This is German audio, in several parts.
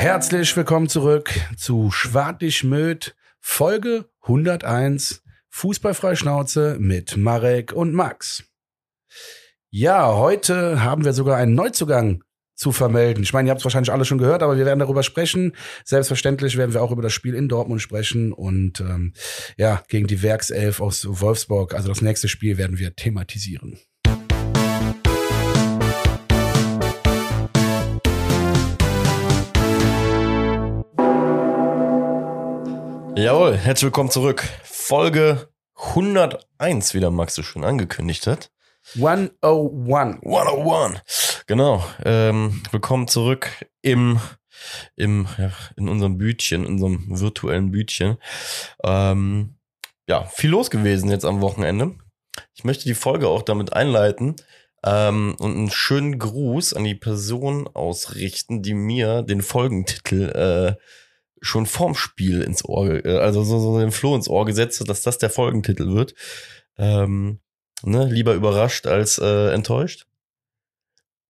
Herzlich willkommen zurück zu Schwartig Möd, Folge 101, Fußballfrei Schnauze mit Marek und Max. Ja, heute haben wir sogar einen Neuzugang zu vermelden. Ich meine, ihr habt es wahrscheinlich alle schon gehört, aber wir werden darüber sprechen. Selbstverständlich werden wir auch über das Spiel in Dortmund sprechen und ähm, ja, gegen die Werkself aus Wolfsburg. Also das nächste Spiel werden wir thematisieren. Jawohl, herzlich willkommen zurück. Folge 101, wie der Max so schön angekündigt hat. 101. 101. Genau. Ähm, willkommen zurück im, im, ja, in unserem Bütchen, in unserem virtuellen Bütchen. Ähm, ja, viel los gewesen jetzt am Wochenende. Ich möchte die Folge auch damit einleiten ähm, und einen schönen Gruß an die Person ausrichten, die mir den Folgentitel äh, schon vorm Spiel ins Ohr, äh, also so, so den Floh ins Ohr gesetzt dass das der Folgentitel wird. Ähm, ne, lieber überrascht als äh, enttäuscht.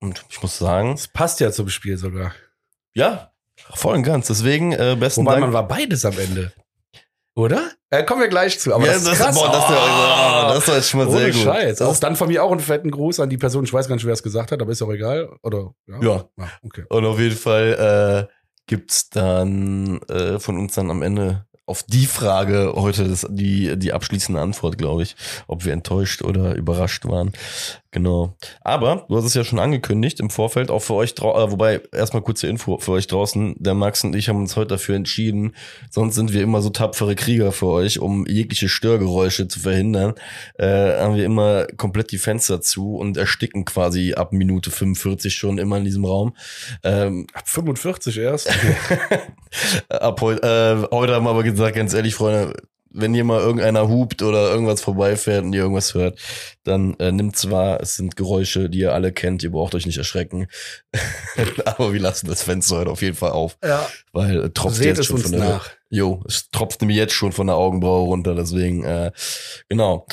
Und ich muss sagen, Das passt ja zum Spiel sogar. ja, voll und ganz. Deswegen äh, besten Wobei Dank. man war beides am Ende. Oder? Äh, kommen wir gleich zu. Aber ja, das ist krass. boah, das, Oh. das war jetzt schon mal Ohne sehr gut. Scheiß. Auch dann von mir auch einen fetten Gruß an die Person. Ich weiß gar nicht, wer es gesagt hat, aber ist auch egal. Oder? Ja. okay. Und auf jeden Fall äh, gibt's dann äh, von uns dann am Ende auf die Frage heute das, die, die abschließende Antwort, glaube ich, ob wir enttäuscht oder überrascht waren. Genau. Aber du hast es ja schon angekündigt im Vorfeld, auch für euch, drau- äh, wobei erstmal kurze Info für euch draußen. Der Max und ich haben uns heute dafür entschieden, sonst sind wir immer so tapfere Krieger für euch, um jegliche Störgeräusche zu verhindern. Äh, haben wir immer komplett die Fenster zu und ersticken quasi ab Minute 45 schon immer in diesem Raum. Ähm, Ab 45 erst. Ab heute, äh, heute haben wir aber gesagt, ganz ehrlich, Freunde, wenn hier mal irgendeiner hupt oder irgendwas vorbeifährt und ihr irgendwas hört, dann äh, nimmt's wahr, es sind Geräusche, die ihr alle kennt, ihr braucht euch nicht erschrecken. aber wir lassen das Fenster heute auf jeden Fall auf, ja. weil äh, tropft Seht jetzt schon von der nach. Jo, es tropft nämlich jetzt schon von der Augenbraue runter, deswegen, äh, genau.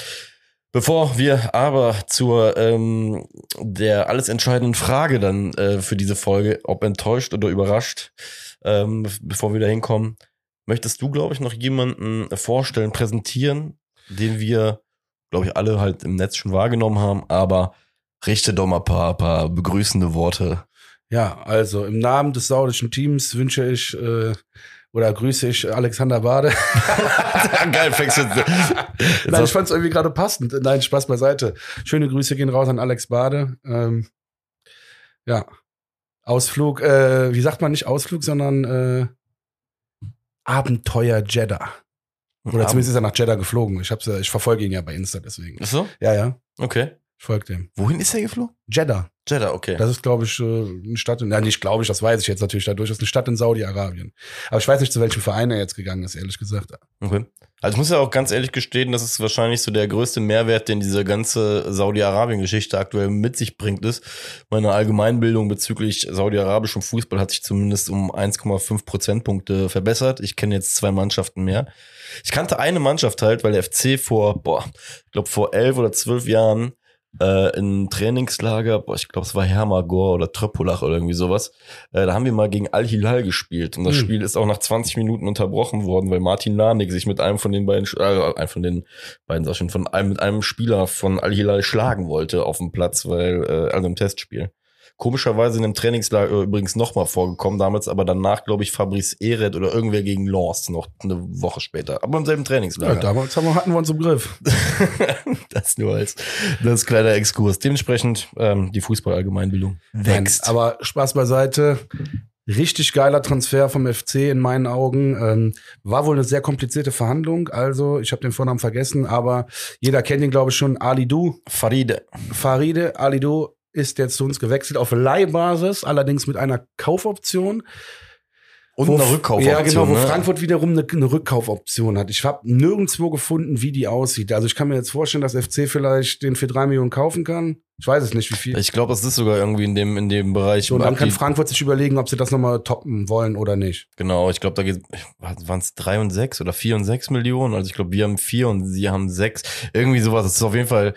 Bevor wir aber zur ähm, der alles entscheidenden Frage dann äh, für diese Folge, ob enttäuscht oder überrascht, ähm, be- bevor wir da hinkommen, möchtest du, glaube ich, noch jemanden vorstellen, präsentieren, den wir, glaube ich, alle halt im Netz schon wahrgenommen haben, aber richte doch mal ein paar, paar begrüßende Worte. Ja, also im Namen des saudischen Teams wünsche ich äh, oder grüße ich Alexander Bade. Geil, fängst jetzt. jetzt Nein, ich fand es irgendwie gerade passend. Nein, Spaß beiseite. Schöne Grüße gehen raus an Alex Bade. Ähm, ja. Ausflug, äh, wie sagt man nicht Ausflug, sondern äh, Abenteuer Jeddah. Oder zumindest ist er nach Jeddah geflogen. Ich, hab's, ich verfolge ihn ja bei Insta deswegen. Ach so? Ja, ja, Okay. Ich folge dem. Wohin ist er geflogen? Jeddah. Jeddah, okay. Das ist, glaube ich, äh, eine Stadt, in, ja, nicht glaube ich, das weiß ich jetzt natürlich dadurch, das ist eine Stadt in Saudi-Arabien. Aber ich weiß nicht, zu welchem Verein er jetzt gegangen ist, ehrlich gesagt. Okay. Also ich muss ja auch ganz ehrlich gestehen, das ist wahrscheinlich so der größte Mehrwert, den diese ganze Saudi-Arabien-Geschichte aktuell mit sich bringt, ist. Meine Allgemeinbildung bezüglich saudi-arabischem Fußball hat sich zumindest um 1,5 Prozentpunkte verbessert. Ich kenne jetzt zwei Mannschaften mehr. Ich kannte eine Mannschaft halt, weil der FC vor, boah, ich glaube vor elf oder zwölf Jahren äh, in Trainingslager, boah, ich glaube es war Hermagor oder Tröppolach oder irgendwie sowas, äh, da haben wir mal gegen Al-Hilal gespielt und das Hm. Spiel ist auch nach 20 Minuten unterbrochen worden, weil Martin Lanik sich mit einem von den beiden, äh, einem von den beiden, sag ich schon, von einem, mit einem Spieler von Al-Hilal schlagen wollte auf dem Platz, weil, äh, also im Testspiel. Komischerweise in dem Trainingslager übrigens nochmal vorgekommen, damals aber danach, glaube ich, Fabrice Eret oder irgendwer gegen Lens noch eine Woche später. Aber im selben Ja, Trainingslager. damals haben wir, hatten wir uns im Griff. das nur als das kleiner Exkurs. Dementsprechend ähm, die Fußball-Allgemeinbildung wächst. Nein, aber Spaß beiseite. Richtig geiler Transfer vom FC in meinen Augen. Ähm, war wohl eine sehr komplizierte Verhandlung. Also, ich habe den Vornamen vergessen, aber jeder kennt ihn, glaube ich, schon. Ali Du. Faride. Faride Ali Du ist jetzt zu uns gewechselt auf Leihbasis, allerdings mit einer Kaufoption. Und Wo- eine Rückkaufoption. Ja, genau, wo ne? Frankfurt wiederum eine, eine Rückkaufoption hat. Ich habe nirgendwo gefunden, wie die aussieht. Also ich kann mir jetzt vorstellen, dass FC vielleicht den für drei Millionen kaufen kann. Ich weiß es nicht, wie viel. Ich glaube, das ist sogar irgendwie in dem, in dem Bereich. Und dann kann Frankfurt sich überlegen, ob sie das nochmal toppen wollen oder nicht. Genau, ich glaube, da geht waren es drei und sechs oder vier und sechs Millionen. Also ich glaube, wir haben vier und sie haben sechs. Irgendwie sowas. Das ist auf jeden Fall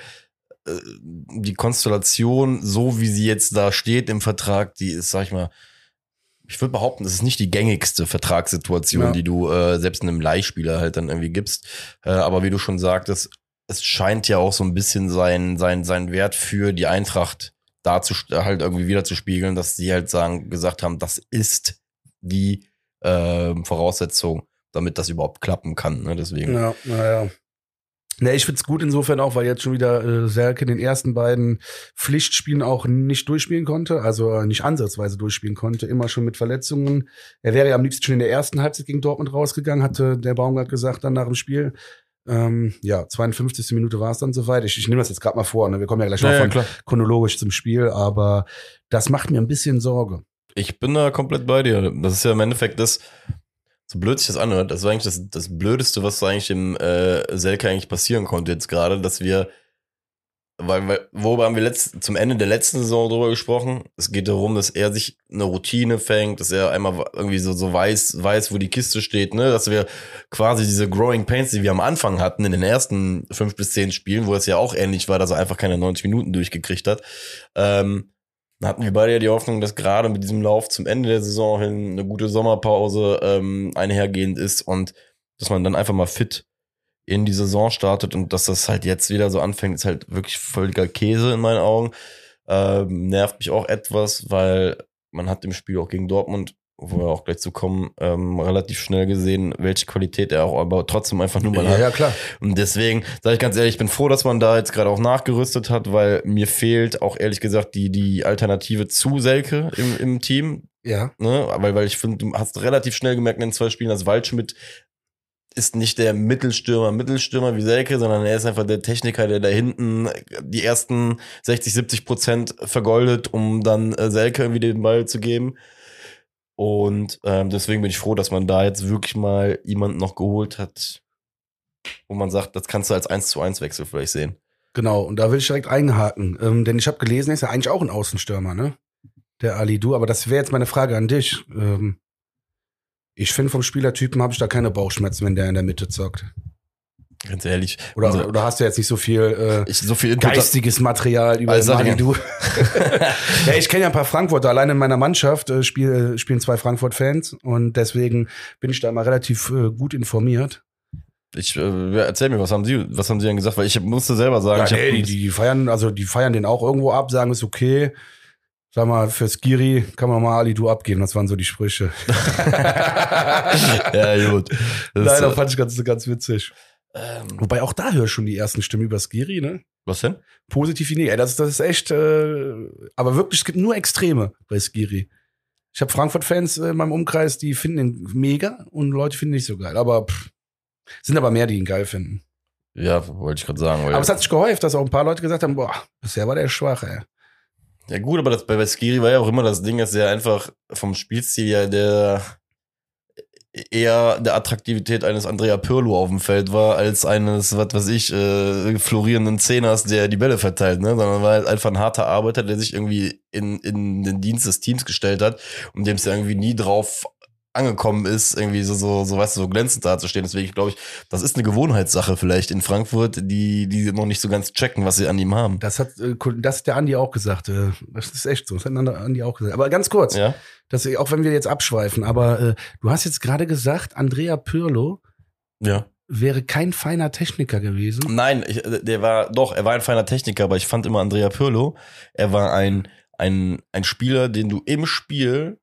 die Konstellation, so wie sie jetzt da steht im Vertrag, die ist, sag ich mal, ich würde behaupten, das ist nicht die gängigste Vertragssituation, Ja. die du äh, selbst einem Leihspieler halt dann irgendwie gibst. Äh, aber wie du schon sagtest, es scheint ja auch so ein bisschen sein, sein, sein Wert für die Eintracht dazu halt irgendwie wieder zu spiegeln, dass sie halt sagen, gesagt haben, das ist die ähm, Voraussetzung, damit das überhaupt klappen kann. Ne? Deswegen. Ja, naja. Ne, ich find's gut insofern auch, weil jetzt schon wieder äh, Selke in den ersten beiden Pflichtspielen auch nicht durchspielen konnte, also äh, nicht ansatzweise durchspielen konnte, immer schon mit Verletzungen. Er wäre ja am liebsten schon in der ersten Halbzeit gegen Dortmund rausgegangen, hatte der Baumgart gesagt dann nach dem Spiel. Ähm, ja, 52. Minute war es dann soweit. Ich, ich nehme das jetzt gerade mal vor, ne? wir kommen ja gleich noch von klar. chronologisch zum Spiel, aber das macht mir ein bisschen Sorge. Ich bin da komplett bei dir. Das ist ja im Endeffekt das, so blöd sich das anhört, das war eigentlich das, das Blödeste, was eigentlich im äh, Selke eigentlich passieren konnte jetzt gerade, dass wir, weil, weil worüber haben wir letzt, zum Ende der letzten Saison drüber gesprochen? Es geht darum, dass er sich eine Routine fängt, dass er einmal irgendwie so, so weiß, weiß, wo die Kiste steht, ne, dass wir quasi diese Growing Pains, die wir am Anfang hatten, in den ersten fünf bis zehn Spielen, wo es ja auch ähnlich war, dass er einfach keine 90 Minuten durchgekriegt hat, ähm, hatten wir beide ja die Hoffnung, dass gerade mit diesem Lauf zum Ende der Saison hin eine gute Sommerpause ähm, einhergehend ist und dass man dann einfach mal fit in die Saison startet und dass das halt jetzt wieder so anfängt, ist halt wirklich völliger Käse in meinen Augen. Ähm, nervt mich auch etwas, weil man hat im Spiel auch gegen Dortmund, wo wir auch gleich zu kommen, ähm, relativ schnell gesehen, welche Qualität er auch aber trotzdem einfach nur mal hat. ja, klar. Und deswegen sage ich ganz ehrlich, ich bin froh, dass man da jetzt gerade auch nachgerüstet hat, weil mir fehlt auch ehrlich gesagt die, die Alternative zu Selke im, im Team. Ja. Ne? Weil, weil ich finde, du hast relativ schnell gemerkt in den zwei Spielen, dass Waldschmidt ist nicht der Mittelstürmer, Mittelstürmer wie Selke, sondern er ist einfach der Techniker, der da hinten die ersten 60, 70 Prozent vergoldet, um dann äh, Selke irgendwie den Ball zu geben. Und ähm, deswegen bin ich froh, dass man da jetzt wirklich mal jemanden noch geholt hat, wo man sagt, das kannst du als 1 zu 1 Wechsel vielleicht sehen. Genau, und da will ich direkt einhaken. Ähm, denn ich habe gelesen, er ist ja eigentlich auch ein Außenstürmer, ne? Der Ali Du, aber das wäre jetzt meine Frage an dich. Ähm, ich finde, vom Spielertypen habe ich da keine Bauchschmerzen, wenn der in der Mitte zockt. Ganz ehrlich. Oder, unser- oder hast du jetzt nicht so viel äh, ich, so viel Input geistiges Material über Also, Ali ja. Du? ja, ich kenne ja ein paar Frankfurter. Allein in meiner Mannschaft äh, spiel, äh, spielen zwei Frankfurt-Fans und deswegen bin ich da mal relativ äh, gut informiert. Ich, äh, erzähl mir, was haben Sie, was haben Sie denn gesagt? Weil ich musste selber sagen, Ja, nee, die, die feiern, also die feiern den auch irgendwo ab, sagen ist okay. Sag mal, für Skiri kann man mal Ali Du abgeben. Das waren so die Sprüche. ja, gut. Das, Leider äh, fand ich ganz, ganz witzig. Ähm, Wobei auch da höre ich schon die ersten Stimmen über Skiri, ne? was denn? Positiv wie. Ey, das, das ist echt, äh, aber wirklich, es gibt nur Extreme bei Skiri. Ich habe Frankfurt-Fans äh, in meinem Umkreis, die finden ihn mega und Leute finden ihn nicht so geil. Aber pff, sind aber mehr, die ihn geil finden. Ja, wollte ich gerade sagen. Aber es hat sich gehäuft, dass auch ein paar Leute gesagt haben, boah, bisher war der schwach, ey. ja gut, aber das, bei, bei Skiri war ja auch immer das Ding, dass er einfach vom Spielstil ja der eher der Attraktivität eines Andrea Pirlo auf dem Feld war, als eines, was weiß ich, äh, florierenden Zehners, der die Bälle verteilt, ne? Sondern war halt einfach ein harter Arbeiter, der sich irgendwie in, in den Dienst des Teams gestellt hat und dem es ja irgendwie nie drauf angekommen ist, irgendwie so, so, so, weißt du, so glänzend dazustehen. Deswegen glaube ich, das ist eine Gewohnheitssache vielleicht in Frankfurt, die, die noch nicht so ganz checken, was sie an ihm haben. Das hat, äh, das hat der Andi auch gesagt. äh, Das ist echt so. Das hat der Andi auch gesagt. Aber ganz kurz, Ja? dass, auch wenn wir jetzt abschweifen, aber äh, du hast jetzt gerade gesagt, Andrea Pirlo Ja. wäre kein feiner Techniker gewesen. Nein, ich, äh, der war, doch, er war ein feiner Techniker, aber ich fand immer Andrea Pirlo, er war ein, ein, ein Spieler, den du im Spiel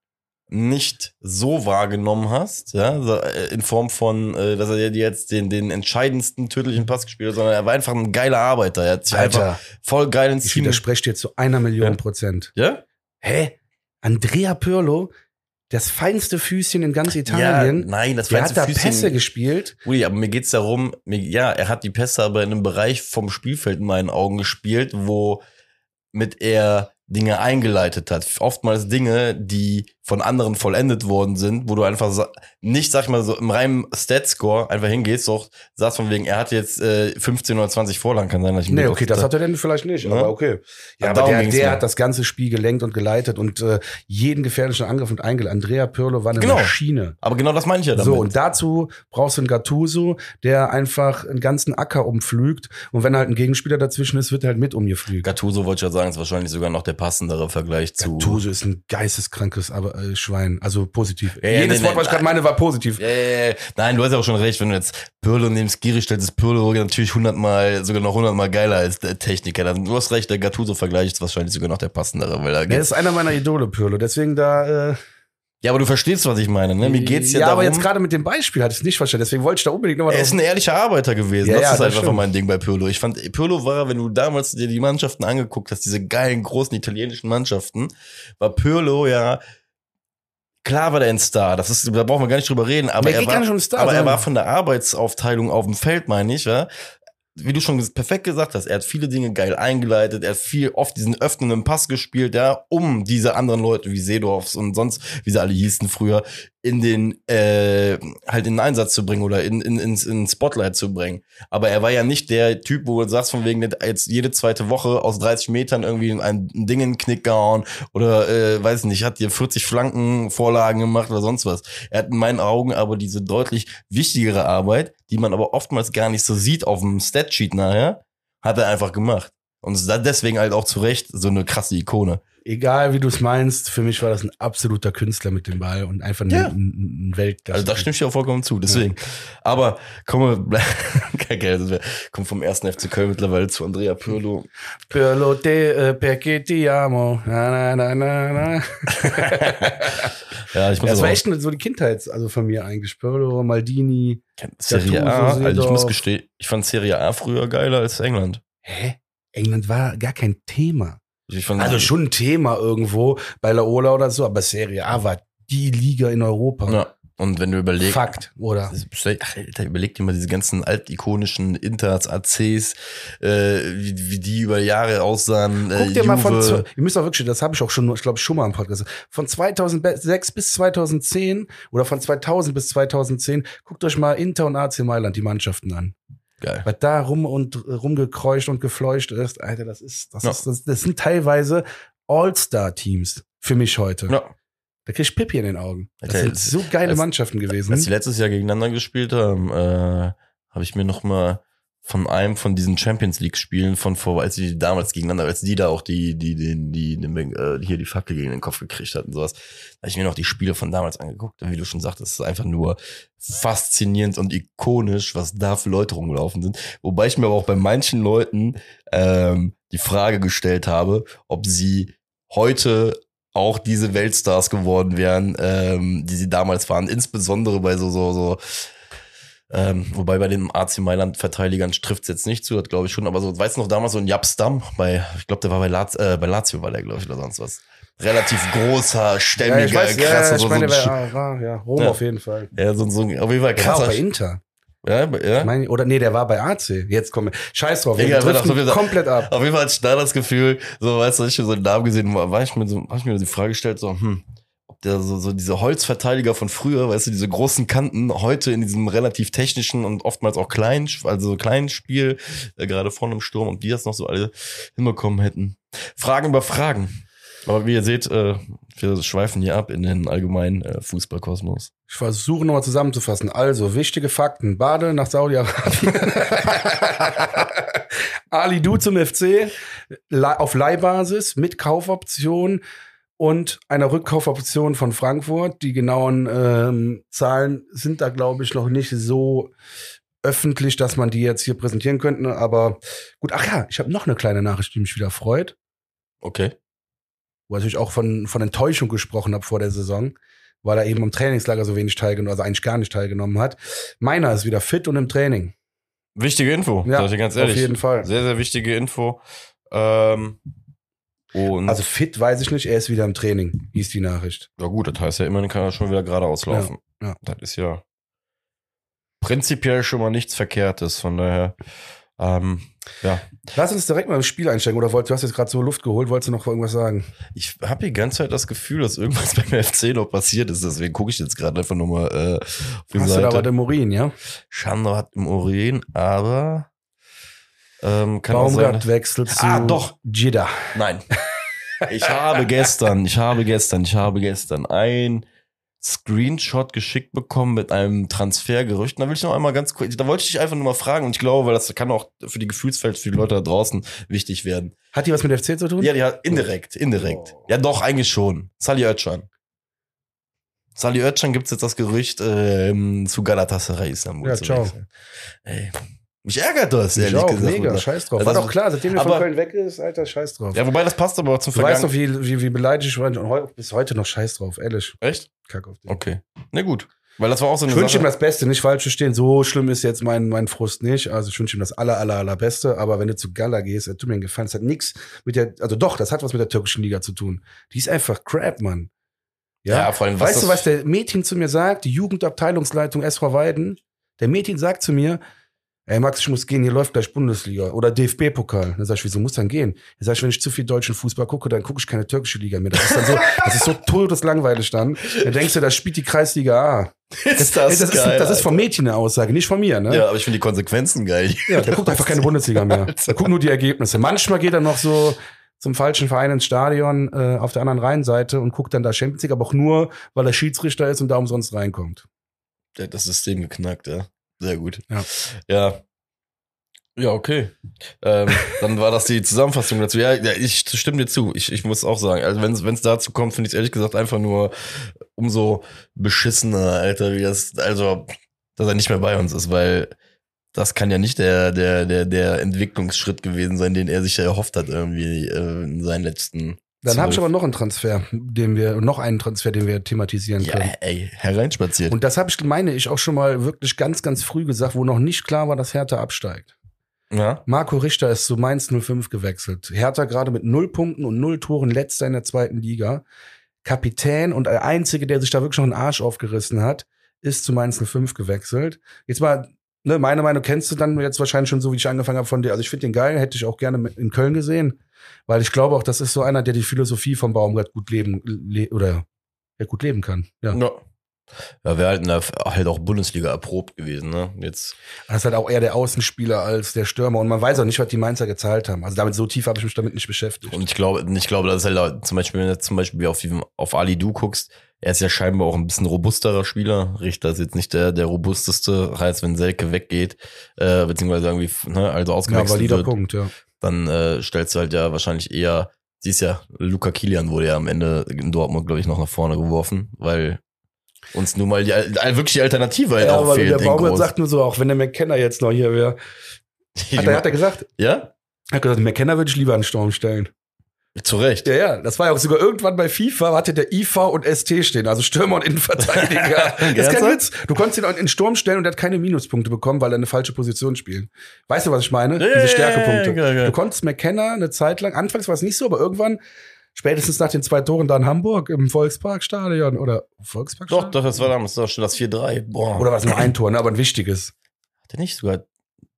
nicht so wahrgenommen hast, ja, äh, in Form von, äh, dass er dir jetzt den, den entscheidendsten tödlichen Pass gespielt hat, sondern er war einfach ein geiler Arbeiter. Er hat sich einfach Alter, voll geil ins ich Team. widerspreche dir zu einer Million Ja. Prozent. Ja? Hä? Andrea Pirlo, das feinste Füßchen in ganz Italien. nein, das der war hat da Pässe gespielt. Ui, aber mir geht's darum, mir, ja, er hat die Pässe aber in einem Bereich vom Spielfeld in meinen Augen gespielt, wo mit er Dinge eingeleitet hat. Oftmals Dinge, die von anderen vollendet worden sind, wo du einfach nicht, sag ich mal, so im reinen Stat-Score einfach hingehst, doch sagst von wegen, er hat jetzt äh, 15 oder 20 Vorlagen, kann sein, dass ich Nee, okay, das hat er denn vielleicht nicht, Ne? aber okay. Ja, Aber der, der hat das ganze Spiel gelenkt und geleitet und äh, jeden gefährlichen Angriff und eingeleitet. Andrea Pirlo war eine Genau. Maschine. Aber genau das meine ich ja damit. So, und dazu brauchst du einen Gattuso, der einfach einen ganzen Acker umpflügt. Und wenn halt ein Gegenspieler dazwischen ist, wird er halt mit umgepflügt. Gattuso wollte ich ja sagen, ist wahrscheinlich sogar noch der passendere Vergleich zu. Gattuso ist ein geisteskrankes aber, äh, Schwein. Also positiv. Ja, ja, Jedes nee, Wort, nee, was ich gerade meine, war positiv. Ja, ja, ja. Nein, du hast ja auch schon recht, wenn du jetzt Pirlo neben Skiri stellst, ist Pirlo natürlich hundertmal, sogar noch hundertmal geiler als der Techniker. Dann, du hast recht, der Gattuso-Vergleich ist wahrscheinlich sogar noch der passendere, weil da Der ist einer meiner Idole, Pirlo. Deswegen da. Äh, Ja, aber du verstehst, was ich meine, ne? Mir geht's ja, ja darum. aber jetzt gerade mit dem Beispiel hatte ich es nicht verstanden. Deswegen wollte ich da unbedingt nochmal er ist ein ehrlicher Arbeiter gewesen. Ja, das ja, ist das einfach stimmt. mein Ding bei Pirlo. Ich fand, Pirlo war, wenn du damals dir die Mannschaften angeguckt hast, diese geilen, großen italienischen Mannschaften, war Pirlo ja, klar war der ein Star. Das ist, da brauchen wir gar nicht drüber reden, aber er war, aber er war von der Arbeitsaufteilung auf dem Feld, meine ich, ja. Wie du schon perfekt gesagt hast, er hat viele Dinge geil eingeleitet, er hat viel oft diesen öffnenden Pass gespielt, ja, um diese anderen Leute wie Seedorfs und sonst, wie sie alle hießen früher, in den, äh, halt in den Einsatz zu bringen oder in, in, ins, in Spotlight zu bringen. Aber er war ja nicht der Typ, wo du sagst, von wegen, jetzt jede zweite Woche aus 30 Metern irgendwie ein, Ding in den Knick gehauen oder, äh, weiß nicht, hat dir 40 Flanken Vorlagen gemacht oder sonst was. Er hat in meinen Augen aber diese deutlich wichtigere Arbeit, die man aber oftmals gar nicht so sieht auf dem Statsheet nachher, hat er einfach gemacht. Und deswegen halt auch zu Recht so eine krasse Ikone. Egal wie du es meinst, für mich war das ein absoluter Künstler mit dem Ball und einfach ein, Ja. ein, ein Weltklasse. Also da stimme ich auch vollkommen zu, deswegen. Aber kommen wir, wär- kommen vom ersten FC Köln mittlerweile zu Andrea Pirlo. Pirlo de äh, perché ti amo. Na, na, na, na, na. Ja, ich muss Das war echt so die Kindheit, also von mir eigentlich. Pirlo, Maldini. Serie A, also ich muss gestehen, ich fand Serie A früher geiler als England. Hä? England war gar kein Thema. Also schon ein Thema irgendwo bei Laola oder so, aber Serie A war die Liga in Europa. Ja. Und wenn du überlegst, Fakt, oder? Alter, überleg dir mal diese ganzen altikonischen Inters, ACs, äh, wie, wie die über Jahre aussahen. Äh, Guck dir mal von, Juve. ihr müsst auch wirklich, das habe ich auch schon, ich glaube schon mal im Podcast, gesagt, von 2006 bis 2010 oder von 2000 bis 2010, guckt euch mal Inter und AC Mailand die Mannschaften an. Geil. Was da rum und rumgekreucht und gefleucht ist, Alter, das ist, das Ja. ist, das, das sind teilweise All-Star-Teams für mich heute. Ja. Da krieg ich Pippi in den Augen. Das Alter, sind so geile als- Mannschaften gewesen. Als die letztes Jahr gegeneinander gespielt haben, äh, habe ich mir noch mal von einem von diesen Champions League Spielen von vor, als die damals gegeneinander, als die da auch die, die, die, die, die äh, hier die Fackel gegen den Kopf gekriegt hatten, sowas, habe ich mir noch die Spiele von damals angeguckt. Und wie du schon sagtest, es ist einfach nur faszinierend und ikonisch, was da für Leute rumgelaufen sind. Wobei ich mir aber auch bei manchen Leuten ähm, die Frage gestellt habe, ob sie heute auch diese Weltstars geworden wären, ähm, die sie damals waren, insbesondere bei so, so, so, ähm, wobei bei den AC Mailand Verteidigern trifft es jetzt nicht zu, hat glaube ich schon, aber so, weißt du noch damals so ein Japstam bei, ich glaube, der war bei, Laz, äh, bei Lazio war der, glaube ich, oder sonst was. Relativ großer, stämmiger, ja, weiß, ja, krasser, ich so, meine, so, ein war, ja, Rom Ja. auf jeden Fall. Ja, so, so, auf jeden Fall Der war krasser. bei Inter. ja, ja. Ich meine, oder nee, der war bei AC. Jetzt kommen wir. Scheiß drauf, wir driften so komplett ab. Auf jeden Fall hatte ich da das Gefühl, so, weißt du, ich so einen Namen gesehen war, war ich mir so, hab ich mir die Frage gestellt, so, hm, der so, so diese Holzverteidiger von früher, weißt du, diese großen Kanten heute in diesem relativ technischen und oftmals auch kleinen, also kleinen Spiel, äh, gerade vorne im Sturm, ob die das noch so alle hinbekommen hätten. Fragen über Fragen. Aber wie ihr seht, äh, wir schweifen hier ab in den allgemeinen äh, Fußballkosmos. Ich versuche nochmal zusammenzufassen. Also, wichtige Fakten. Bade nach Saudi-Arabien. Ali Du zum FC auf Leihbasis mit Kaufoption und einer Rückkaufoption von Frankfurt. Die genauen ähm, Zahlen sind da, glaube ich, noch nicht so öffentlich, dass man die jetzt hier präsentieren könnte. Aber gut, ach ja, ich habe noch eine kleine Nachricht, die mich wieder freut. Okay. wo ich auch von, von Enttäuschung gesprochen habe vor der Saison, weil er eben im Trainingslager so wenig teilgenommen, also eigentlich gar nicht teilgenommen hat. Meiner ist wieder fit und im Training. Wichtige Info, Ja, sag ich dir ganz ehrlich. auf jeden Fall. Sehr, sehr wichtige Info. Ähm, und Also fit weiß ich nicht, er ist wieder im Training, hieß die Nachricht. Ja gut, das heißt ja immerhin kann er schon wieder geradeaus laufen. Ja, ja. Das ist ja prinzipiell schon mal nichts Verkehrtes. Von daher, ähm, ja. Lass uns direkt mal ins Spiel einsteigen, oder wolltest du hast jetzt gerade so Luft geholt, wolltest du noch irgendwas sagen? Ich habe die ganze Zeit das Gefühl, dass irgendwas beim FC noch passiert ist. Deswegen gucke ich jetzt gerade einfach nochmal äh, auf die Hast du da Seite. im Urin, ja? Schandau hat im Urin, aber ähm, kann. Baumgart wechselt zu Ah, doch. Jeddah. Nein. Ich habe gestern, ich habe gestern, ich habe gestern ein Screenshot geschickt bekommen mit einem Transfergerücht. Und Da will ich noch einmal ganz kurz, da wollte ich dich einfach nur mal fragen und ich glaube, weil das kann auch für die Gefühlswelt, für die Leute da draußen wichtig werden. Hat die was mit FC zu tun? Ja, die hat indirekt, indirekt. Oh. Ja, doch, eigentlich schon. Sally Oetschan. Sali Özcan gibt's jetzt das Gerücht ähm, zu Galatasaray Istanbul. Ja, zu ciao. wechseln. Ey, mich ärgert das, Ich ehrlich auch, gesagt. mega, scheiß drauf. Ja, War doch klar, seitdem der von Köln weg ist, Alter, scheiß drauf. Ja, wobei das passt aber auch zum du weißt doch, wie, wie, wie beleidigt ich war und bis heute noch scheiß drauf, ehrlich. Echt? Kack auf den. Okay. Na gut. Weil das war auch so eine Ich wünsche ihm das Beste, nicht falsch verstehen. So schlimm ist jetzt mein, mein Frust nicht. Also ich wünsche ihm das aller, aller, allerbeste. Aber wenn du zu Gala gehst, er tut mir einen Gefallen. Das hat nichts mit der, also doch, das hat was mit der türkischen Liga zu tun. Die ist einfach crap, Mann. Ja, Ja, vor allem, was weißt du, was der Mädchen zu mir sagt? Die Jugendabteilungsleitung SV Weiden. Der Mädchen sagt zu mir, ey Max, ich muss gehen, hier läuft gleich Bundesliga oder DFB-Pokal. Dann sag ich, wieso muss dann gehen? Dann sag ich, wenn ich zu viel deutschen Fußball gucke, dann gucke ich keine türkische Liga mehr. Das ist dann so, das ist so todeslangweilig dann. Dann denkst du, da spielt die Kreisliga A. ist Das, ist, das ist vom Mädchen eine Aussage, nicht von mir, ne? Ja, aber ich finde die Konsequenzen geil. Ja, der guckt einfach keine Bundesliga mehr. Der guckt nur die Ergebnisse. Manchmal geht er noch so zum falschen Verein ins Stadion äh, auf der anderen Rheinseite und guckt dann da Champions League, aber auch nur, weil er Schiedsrichter ist und da umsonst reinkommt. Der hat das System geknackt, ja. Sehr gut. Ja. Ja. Ja, okay. Ähm, dann war das die Zusammenfassung dazu. Ja, ja ich stimme dir zu. Ich, ich muss auch sagen, also wenn es dazu kommt, finde ich es ehrlich gesagt einfach nur umso beschissener, Alter, wie das, also, dass er nicht mehr bei uns ist, weil das kann ja nicht der, der, der, der Entwicklungsschritt gewesen sein, den er sich ja erhofft hat, irgendwie äh, in seinen letzten. Dann habe ich aber noch einen Transfer, den wir, noch einen Transfer, den wir thematisieren Ja, können. ey, hereinspaziert. Und das habe ich, meine ich, auch schon mal wirklich ganz, ganz früh gesagt, wo noch nicht klar war, dass Hertha absteigt. ja? Marco Richter ist zu Mainz 05 gewechselt. Hertha gerade mit null Punkten und null Toren, letzter in der zweiten Liga. Kapitän und der Einzige, der sich da wirklich noch einen Arsch aufgerissen hat, ist zu Mainz 05 gewechselt. Jetzt mal, ne, meine Meinung kennst du dann jetzt wahrscheinlich schon so, wie ich angefangen habe von dir. Also ich finde den geil, hätte ich auch gerne in Köln gesehen, weil ich glaube auch, das ist so einer, der die Philosophie vom Baumgart gut leben, le oder ja, gut leben kann. Ja. Ja. Ja, wäre halt, in der- halt auch Bundesliga erprobt gewesen, ne? Jetzt. Das ist halt auch eher der Außenspieler als der Stürmer. Und man weiß auch nicht, was die Mainzer gezahlt haben. Also damit so tief habe ich mich damit nicht beschäftigt. Und ich glaube, ich glaube, das ist halt zum Beispiel, wenn du jetzt zum Beispiel auf, auf Ali Du guckst, er ist ja scheinbar auch ein bisschen robusterer Spieler. Richter ist jetzt nicht der, der robusteste. Heißt, wenn Selke weggeht, äh, beziehungsweise irgendwie, ne, also ja, ausgewechselt valider wird, Punkt, ja. dann äh, stellst du halt ja wahrscheinlich eher, siehst ja, Luca Kilian wurde ja am Ende in Dortmund, glaube ich, noch nach vorne geworfen, weil uns nun mal die, wirklich die Alternative halt Ja, auch aber fehlt. der Baumgart sagt nur so, auch wenn der McKenna jetzt noch hier wäre. Hat, er- hat er gesagt? ja? Er hat gesagt, McKenna würde ich lieber an den Sturm stellen. Zu Recht. Ja, ja, das war ja auch sogar irgendwann bei FIFA, hatte der IV und ST stehen, also Stürmer und Innenverteidiger. das ist kein? Witz. Du konntest ihn in den Sturm stellen und er hat keine Minuspunkte bekommen, weil er eine falsche Position spielt. Weißt du, was ich meine? Diese Stärkepunkte. Ja, ja. Du konntest McKenna eine Zeit lang, anfangs war es nicht so, aber irgendwann, spätestens nach den zwei Toren da in Hamburg im Volksparkstadion oder Doch, Volksparkstadion? doch, das war damals doch schon das 4-3. Boah. Oder war es nur ein Tor, ne? aber ein wichtiges. Hat er nicht sogar.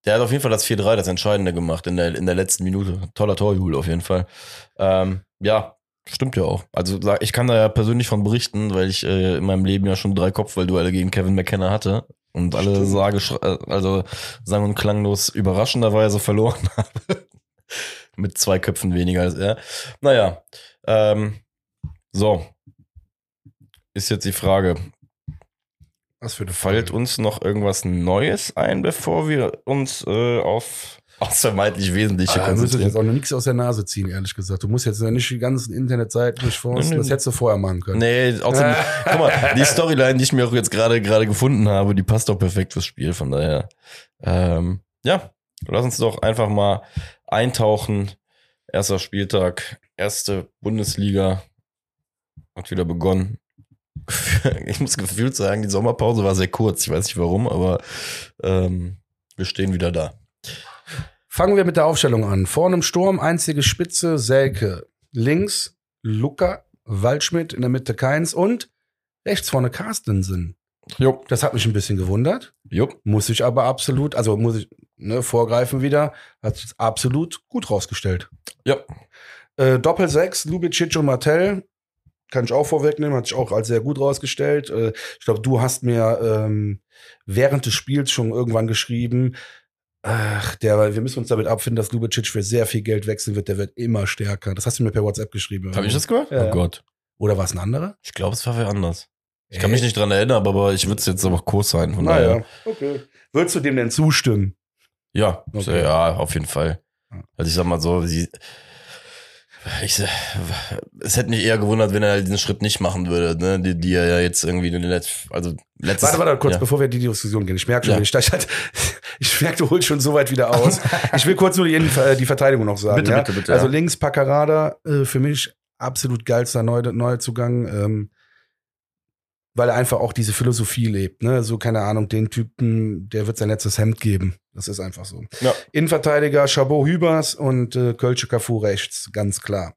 Der hat auf jeden Fall das 4-3, das Entscheidende gemacht in der, in der letzten Minute. Toller Torjubel auf jeden Fall. Ähm, ja, stimmt ja auch. Also ich kann da ja persönlich von berichten, weil ich äh, in meinem Leben ja schon drei Kopfballduelle gegen Kevin McKenna hatte und alle Stimmt. sage, äh, also sang- und klanglos überraschenderweise verloren habe. Mit zwei Köpfen weniger als er. Naja, ähm, so. Ist jetzt die Frage, Was für eine Fällt uns noch irgendwas Neues ein, bevor wir uns äh, auf aufs vermeintlich Wesentliche Ah, da müsstest du jetzt konzentrieren? auch noch nichts aus der Nase ziehen, ehrlich gesagt. Du musst jetzt ja nicht die ganzen Internetseiten durchforsten. Nee, nee. Das hättest du vorher machen können. Nee, außerdem, guck mal, die Storyline, die ich mir auch jetzt gerade gerade gefunden habe, die passt doch perfekt fürs Spiel, von daher. Ähm, ja, lass uns doch einfach mal eintauchen. Erster Spieltag, erste Bundesliga hat wieder begonnen. Ich muss gefühlt sagen, die Sommerpause war sehr kurz. Ich weiß nicht warum, aber ähm, wir stehen wieder da. Fangen wir mit der Aufstellung an. Vorne im Sturm, einzige Spitze, Selke. Links Luca, Waldschmidt, in der Mitte Keins und rechts vorne Carstensen. Jo. Das hat mich ein bisschen gewundert. Jupp. Muss ich aber absolut, also muss ich ne, vorgreifen wieder, hat sich absolut gut rausgestellt. Ja. Äh, Doppel 6, Lubicic und Martell. Kann ich auch vorwegnehmen, hat sich auch als sehr gut rausgestellt. Äh, ich glaube, du hast mir ähm, während des Spiels schon irgendwann geschrieben, ach, der, wir müssen uns damit abfinden, dass Lubicic für sehr viel Geld wechseln wird, der wird immer stärker. Das hast du mir per WhatsApp geschrieben. Habe ich das gemacht? Ja. Oh Gott. Oder war es ein anderer? Ich glaube, es war wer anders. Ich kann mich nicht dran erinnern, aber ich würde es jetzt aber Kurs sein. Von daher. Naja, okay. Würdest du dem denn zustimmen? Ja, Okay. ja, auf jeden Fall. Ja. Also ich sag mal so, sie, Ich, es hätte mich eher gewundert, wenn er halt diesen Schritt nicht machen würde, ne? die, die er ja jetzt irgendwie in den letzten, also letztes Warte, warte, kurz, ja. bevor wir in die Diskussion gehen. Ich merke schon, Ja. ich, ich, ich merke, du holst schon so weit wieder aus. Ich will kurz nur die, Innen- die Verteidigung noch sagen. Bitte, ja? bitte, bitte, Also links Paccarada, äh, für mich absolut geilster Neu Neuzugang, ähm, weil er einfach auch diese Philosophie lebt. Ne? So, keine Ahnung, den Typen, der wird sein letztes Hemd geben. Das ist einfach so. Ja. Innenverteidiger Chabot Hübers und äh, Kölsche Cafu rechts, ganz klar.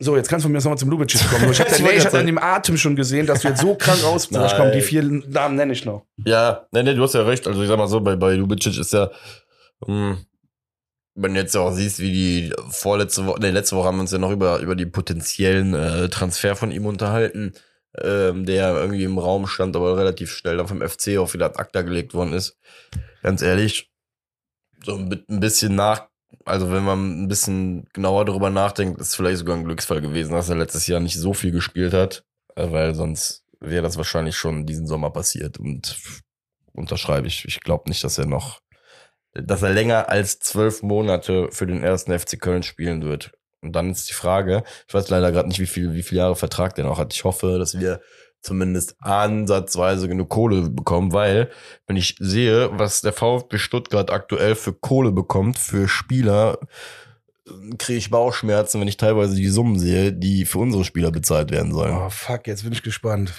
So, jetzt kannst du von mir nochmal zum Lubitsch kommen. Ich habe hab an dem Atem schon gesehen, dass du jetzt so krank. Komm, die vier Namen nenne ich noch. Ja, nee, nee, du hast ja recht. Also ich sag mal so, bei, bei Lubicic ist ja, mh, wenn du jetzt auch siehst, wie die vorletzte Woche, nee, letzte Woche haben wir uns ja noch über, über die potenziellen äh, Transfer von ihm unterhalten, ähm, der irgendwie im Raum stand, aber relativ schnell dann vom FC auch wieder ad acta gelegt worden ist. Ganz ehrlich, so ein bisschen nach, also wenn man ein bisschen genauer darüber nachdenkt, ist vielleicht sogar ein Glücksfall gewesen, dass er letztes Jahr nicht so viel gespielt hat, äh, weil sonst wäre das wahrscheinlich schon diesen Sommer passiert und unterschreibe ich. Ich glaube nicht, dass er noch, dass er länger als zwölf Monate für den ersten FC Köln spielen wird. Und dann ist die Frage, ich weiß leider gerade nicht, wie viel, wie viele Jahre Vertrag der noch hat. Ich hoffe, dass wir zumindest ansatzweise genug Kohle bekommen, weil wenn ich sehe, was der VfB Stuttgart aktuell für Kohle bekommt, für Spieler, kriege ich Bauchschmerzen, wenn ich teilweise die Summen sehe, die für unsere Spieler bezahlt werden sollen. Oh, fuck, jetzt bin ich gespannt.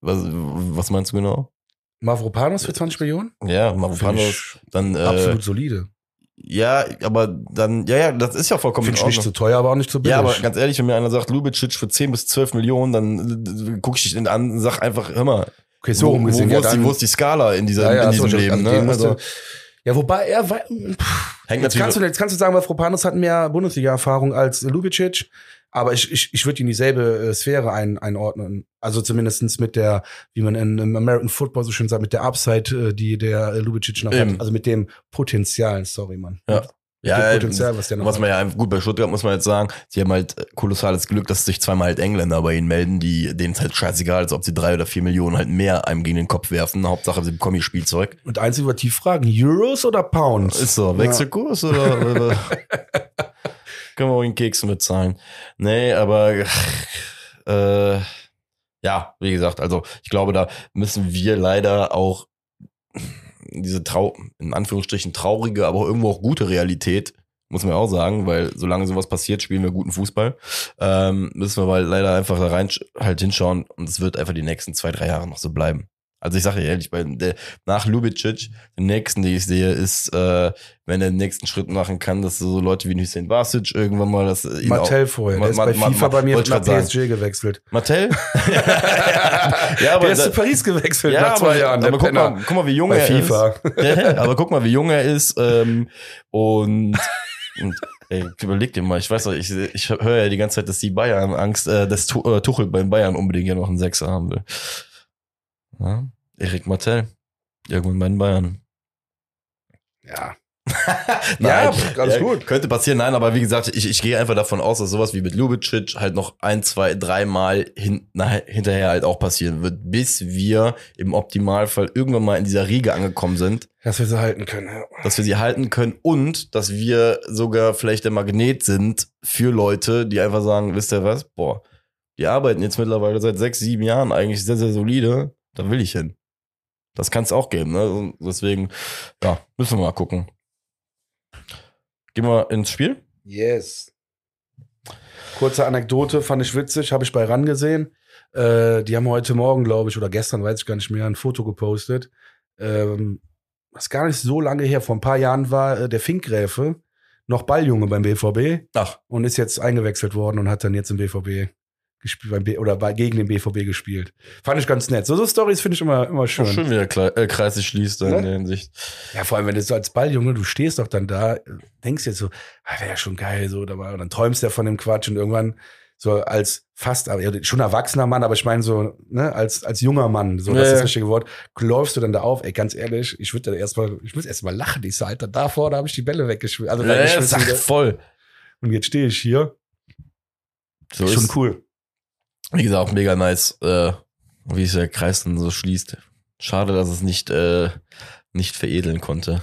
Was, was meinst du genau? Mavropanos für 20 Millionen? Ja, Mavropanos, dann äh, absolut solide. Ja, aber dann, ja, ja, das ist ja vollkommen Finde in ich nicht zu teuer, aber auch nicht zu billig. Ja, aber ganz ehrlich, wenn mir einer sagt, Lubicic für 10 bis 12 Millionen, dann äh, gucke ich den an und sag einfach, hör mal, okay, so wo, wo, gesehen. wo, ja, ist die, wo ist die Skala in, dieser, Ja, ja, in diesem also Leben? Ne? Also, ja, wobei er pff, hängt jetzt natürlich kannst, du, jetzt kannst du sagen, Mavropanos hat mehr Bundesliga-Erfahrung als Lubicic, aber ich, ich, ich würde ihn in dieselbe äh, Sphäre ein, einordnen. Also zumindestens mit der, wie man in, im American Football so schön sagt, mit der Upside, äh, die der äh, Lubicic noch Eben. hat. Also mit dem Potenzial, sorry, Mann. Ja. Ja, Potenzial, was der noch was man ja gut bei Stuttgart muss man jetzt sagen, sie haben halt kolossales Glück, dass sich zweimal halt Engländer bei ihnen melden, die denen ist halt scheißegal, als ob sie drei oder vier Millionen halt mehr einem gegen den Kopf werfen. Hauptsache sie bekommen ihr Spielzeug. Und einzig über tief fragen, Euros oder Pounds? Ist so, Wechselkurs oder, oder können wir auch in Keksen bezahlen? Nee, aber äh, ja, wie gesagt, also ich glaube, da müssen wir leider auch diese trau in Anführungsstrichen traurige, aber irgendwo auch gute Realität, muss man auch sagen, weil solange sowas passiert, spielen wir guten Fußball. Ähm, müssen wir weil leider einfach da rein halt hinschauen und es wird einfach die nächsten zwei, drei Jahre noch so bleiben. Also ich sage ehrlich, bei der, nach Lubicic, den nächsten, den ich sehe, ist, äh, wenn er den nächsten Schritt machen kann, dass so Leute wie Hussein Basic irgendwann mal das Mattel vorher, der Ma- ist Ma- bei FIFA Ma- bei mir nach PSG gewechselt. auch, Mattel? ja, Der aber, ist da, zu Paris gewechselt ja, nach zwei aber, Jahren. aber der guck, mal, guck mal, wie jung bei er FIFA. ist. Ja, aber guck mal, wie jung er ist. Ähm, und, und ey, überleg dir mal, ich weiß doch, ich, ich höre ja die ganze Zeit, dass die Bayern Angst, äh, dass äh, Tuchel beim Bayern unbedingt ja noch einen Sechser haben will. Ja, Erik Martell. Irgendwann bei den Bayern. Ja. Nein, pff, alles gut. Könnte passieren, nein, aber wie gesagt, ich, ich gehe einfach davon aus, dass sowas wie mit Lubicic halt noch ein, zwei, dreimal hin, na, hinterher halt auch passieren wird, bis wir im Optimalfall irgendwann mal in dieser Riege angekommen sind, Dass wir sie halten können. Ja. dass wir sie halten können und dass wir sogar vielleicht der Magnet sind für Leute, die einfach sagen, wisst ihr was, boah, die arbeiten jetzt mittlerweile seit sechs, sieben Jahren eigentlich sehr, sehr solide, da will ich hin. Das kann es auch geben, ne? Deswegen, ja, müssen wir mal gucken. Gehen wir ins Spiel? Yes. Kurze Anekdote, fand ich witzig, habe ich bei RAN gesehen. Äh, die haben heute Morgen, glaube ich, oder gestern, weiß ich gar nicht mehr, ein Foto gepostet. Ähm, was gar nicht so lange her, vor ein paar Jahren war äh, der Finkgräfe noch Balljunge beim BVB Ach, und ist jetzt eingewechselt worden und hat dann jetzt im BVB gespielt, beim B oder bei, gegen den BVB gespielt. Fand ich ganz nett. So, so Stories finde ich immer, immer schön. schon, schon wieder Kle äh, Kreis sich schließt da in Ne? der Hinsicht. Ja, vor allem, wenn du so als Balljunge, du stehst doch dann da, denkst jetzt so, ah, wäre ja schon geil, so dabei. Und dann träumst du ja von dem Quatsch und irgendwann so als fast, aber ja, schon erwachsener Mann, aber ich meine so, ne, als, als junger Mann, so, das Ja, ist das richtige Wort, läufst du dann da auf, ey, ganz ehrlich, ich würde da erstmal, ich muss erstmal lachen, ich so, Alter, da vorne habe ich die Bälle weggeschmissen. Also, Ja, ja, voll. und jetzt stehe ich hier. So schon ist, cool. Wie gesagt, auch mega nice, äh, wie sich der Kreis dann so schließt. Schade, dass es nicht, äh, nicht veredeln konnte.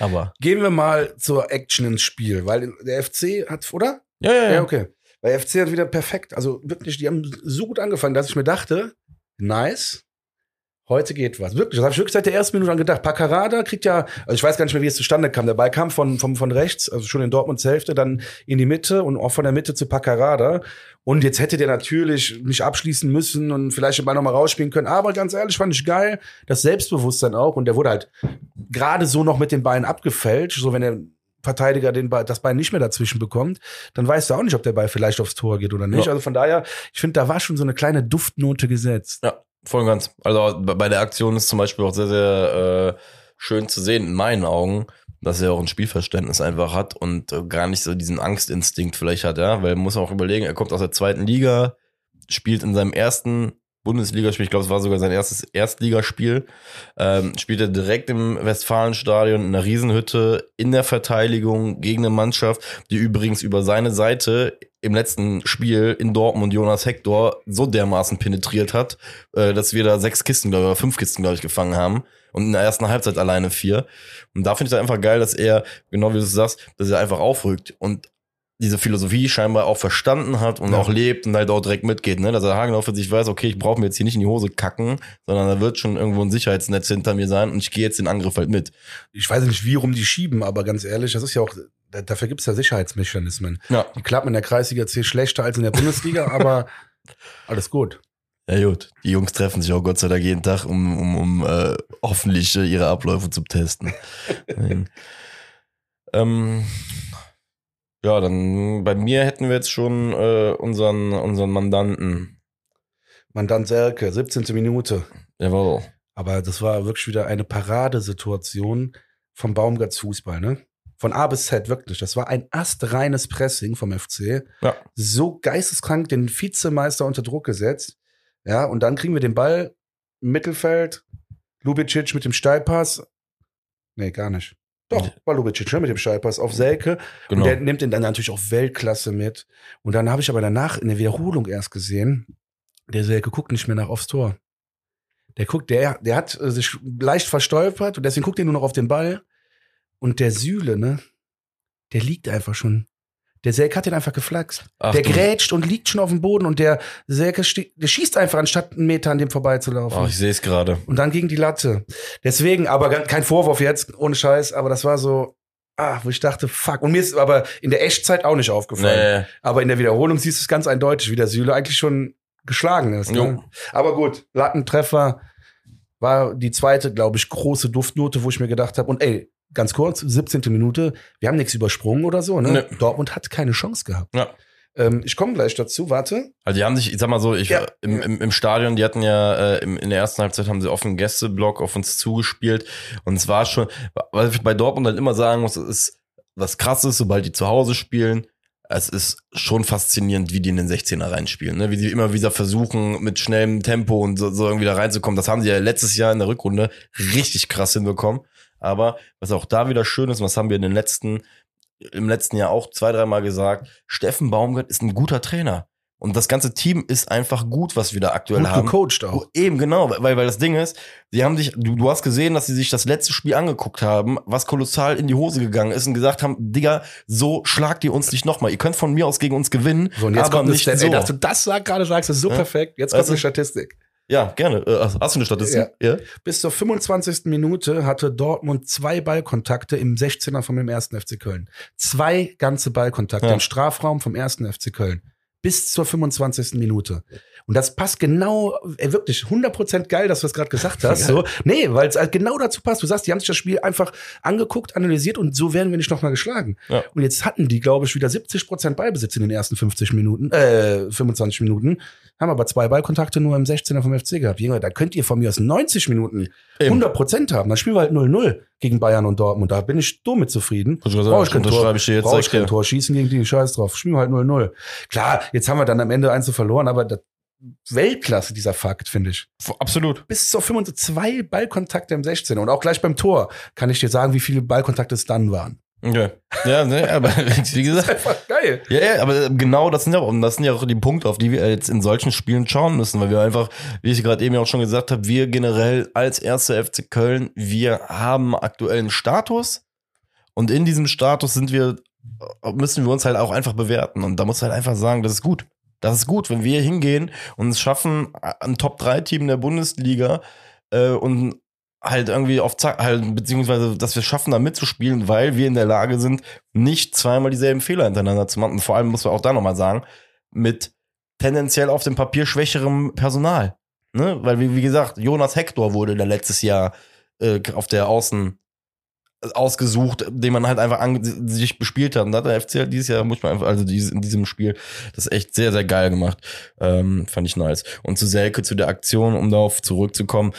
Aber. Gehen wir mal zur Action ins Spiel, weil der FC hat, oder? Ja, ja, Ja, okay. Weil der FC hat wieder perfekt, also wirklich, die haben so gut angefangen, dass ich mir dachte, nice, heute geht was. Wirklich, das habe ich wirklich seit der ersten Minute an gedacht. Paccarada kriegt ja, also ich weiß gar nicht mehr, wie es zustande kam. Der Ball kam von, von, von rechts, also schon in Dortmunds Hälfte, dann in die Mitte und auch von der Mitte zu Paccarada. Und jetzt hätte der natürlich nicht abschließen müssen und vielleicht den Ball nochmal rausspielen können. Aber ganz ehrlich, fand ich geil. Das Selbstbewusstsein auch. Und der wurde halt gerade so noch mit den Beinen abgefälscht. So, wenn der Verteidiger den Ball, das Bein nicht mehr dazwischen bekommt, dann weißt du auch nicht, ob der Ball vielleicht aufs Tor geht oder nicht. Ja. Also von daher, ich finde, da war schon so eine kleine Duftnote gesetzt. Ja, voll und ganz. Also bei der Aktion ist zum Beispiel auch sehr, sehr äh, schön zu sehen, in meinen Augen, dass er auch ein Spielverständnis einfach hat und äh, gar nicht so diesen Angstinstinkt vielleicht hat, ja, weil man muss auch überlegen, er kommt aus der zweiten Liga, spielt in seinem ersten Bundesligaspiel, ich glaube, es war sogar sein erstes Erstligaspiel, ähm, spielt er direkt im Westfalenstadion in einer Riesenhütte in der Verteidigung gegen eine Mannschaft, die übrigens über seine Seite im letzten Spiel in Dortmund Jonas Hector so dermaßen penetriert hat, äh, dass wir da sechs Kisten, glaube ich, oder fünf Kisten, glaube ich, gefangen haben. Und in der ersten Halbzeit alleine vier. Und da finde ich es einfach geil, dass er, genau wie du sagst, dass er einfach aufrückt und diese Philosophie scheinbar auch verstanden hat und Ja. auch lebt und halt auch direkt mitgeht, ne? Dass er Hagenau für sich weiß, okay, ich brauche mir jetzt hier nicht in die Hose kacken, sondern da wird schon irgendwo ein Sicherheitsnetz hinter mir sein und ich gehe jetzt den Angriff halt mit. Ich weiß nicht, wie rum die schieben, aber ganz ehrlich, das ist ja auch, da- dafür gibt es ja Sicherheitsmechanismen. Ja. Die klappen in der Kreisliga C schlechter als in der Bundesliga, aber alles gut. Ja gut, die Jungs treffen sich auch Gott sei Dank jeden Tag, um, um, um äh, hoffentlich äh, ihre Abläufe zu testen. Ähm, ja, dann bei mir hätten wir jetzt schon äh, unseren, unseren Mandanten. Mandant Selke, 17. Minute. Jawohl. Aber das war wirklich wieder eine Paradesituation vom Baumgarts Fußball, ne? Von A bis Z, wirklich. Das war ein astreines Pressing vom FC. Ja. So geisteskrank den Vizemeister unter Druck gesetzt. Ja, und dann kriegen wir den Ball im Mittelfeld. Lubicic mit dem Steilpass. Nee, gar nicht. Doch, war Lubicic ne, mit dem Steilpass auf Selke. Genau. Und der nimmt ihn dann natürlich auch Weltklasse mit. Und dann habe ich aber danach in der Wiederholung erst gesehen, der Selke guckt nicht mehr nach aufs Tor. Der guckt, der, der hat äh, sich leicht verstolpert und deswegen guckt er nur noch auf den Ball. Und der Sühle, ne, der liegt einfach schon. Der Selke hat den einfach geflaxt. Ach, der du- grätscht und liegt schon auf dem Boden und der Selke der schießt einfach, anstatt einen Meter an dem vorbeizulaufen. Oh, ich sehe es gerade. Und dann gegen die Latte. Deswegen, aber kein Vorwurf jetzt, ohne Scheiß, aber das war so, ah, wo ich dachte, fuck. Und mir ist aber in der Echtzeit auch nicht aufgefallen. Nee, Aber in der Wiederholung siehst du es ganz eindeutig, wie der Süle eigentlich schon geschlagen ist. Ne? Aber gut, Lattentreffer war die zweite, glaube ich, große Duftnote, wo ich mir gedacht habe, und ey, ganz kurz, 17. Minute, wir haben nichts übersprungen oder so, ne? Nee. Dortmund hat keine Chance gehabt. Ja. Ähm, ich komme gleich dazu, warte. Also die haben sich, ich sag mal so, ich Ja. im, im, im Stadion, die hatten ja äh, in der ersten Halbzeit haben sie einen Gästeblock auf uns zugespielt und es war schon, was ich bei Dortmund halt immer sagen muss, es ist was krasses, sobald die zu Hause spielen. Es ist schon faszinierend, wie die in den 16er reinspielen, ne? wie sie immer wieder versuchen, mit schnellem Tempo und so, so irgendwie da reinzukommen. Das haben sie ja letztes Jahr in der Rückrunde richtig krass hinbekommen. Aber was auch da wieder schön ist, was haben wir in den letzten, im letzten Jahr auch zwei, dreimal gesagt, Steffen Baumgart ist ein guter Trainer. Und das ganze Team ist einfach gut, was wir da aktuell Gut haben. gecoacht auch. Eben, genau, weil, weil das Ding ist, sie haben sich, du, du hast gesehen, dass sie sich das letzte Spiel angeguckt haben, was kolossal in die Hose gegangen ist und gesagt haben, Digga, so schlagt ihr uns nicht nochmal. Ihr könnt von mir aus gegen uns gewinnen, So, und jetzt aber kommt eine nicht Stat- so. Ey, dass du das sag, gerade sagst, ist so Ja. perfekt. Jetzt Weißt kommt eine du? Statistik. Ja, gerne. Äh, Hast du eine Statistik? Ja. Bis zur 25. Minute hatte Dortmund zwei Ballkontakte im 16er vom dem ersten FC Köln. Zwei ganze Ballkontakte Ja. im Strafraum vom ersten FC Köln. Bis zur 25. Minute. Und das passt genau, ey, wirklich 100% geil, dass du das gerade gesagt hast. So. Nee, weil es halt genau dazu passt. Du sagst, die haben sich das Spiel einfach angeguckt, analysiert und so werden wir nicht nochmal geschlagen. Ja. Und jetzt hatten die, glaube ich, wieder 70% Ballbesitz in den ersten 50 Minuten, äh, 25 Minuten, haben aber zwei Ballkontakte nur im 16er vom FC gehabt. Junge, da könnt ihr von mir aus 90 Minuten Eben. 100% haben. Dann spielen wir halt 0-0 gegen Bayern und Dortmund. Da bin ich dumm mit zufrieden. Ich gerade Brauche ich sagen, kein Tor, ich jetzt brauche ich kein. Tor. Schießen gegen die, scheiß drauf. Spielen wir halt 0-0. Klar, jetzt haben wir dann am Ende eins zu verloren, aber das Weltklasse, dieser Fakt, finde ich. Absolut. Bis zur 25, zwei Ballkontakte im 16er. Und auch gleich beim Tor kann ich dir sagen, wie viele Ballkontakte es dann waren. Okay. Ja, ne, aber wie gesagt, Einfach geil. Ja, ja, aber genau das sind ja, auch- das sind ja auch die Punkte, auf die wir jetzt in solchen Spielen schauen müssen, weil wir einfach, wie ich gerade eben ja auch schon gesagt habe, wir generell als erste FC Köln, wir haben aktuellen Status, Und in diesem Status sind wir, müssen wir uns halt auch einfach bewerten. Und da muss halt einfach sagen, das ist gut. Das ist gut, wenn wir hingehen und es schaffen, ein Top-3-Team der Bundesliga äh, und halt irgendwie auf Zack, halt, beziehungsweise, dass wir schaffen, da mitzuspielen, weil wir in der Lage sind, nicht zweimal dieselben Fehler hintereinander zu machen. Und vor allem muss man auch da nochmal sagen, mit tendenziell auf dem Papier schwächerem Personal. Ne? Weil, wie, wie gesagt, Jonas Hector wurde da letztes Jahr äh, auf der Außen ausgesucht, den man halt einfach an, sich bespielt hat. Und da hat der FC halt dieses Jahr, muss man einfach, also dieses, in diesem Spiel, das echt sehr, sehr geil gemacht. Ähm, fand ich nice. Und zu Selke, zu der Aktion, um darauf zurückzukommen,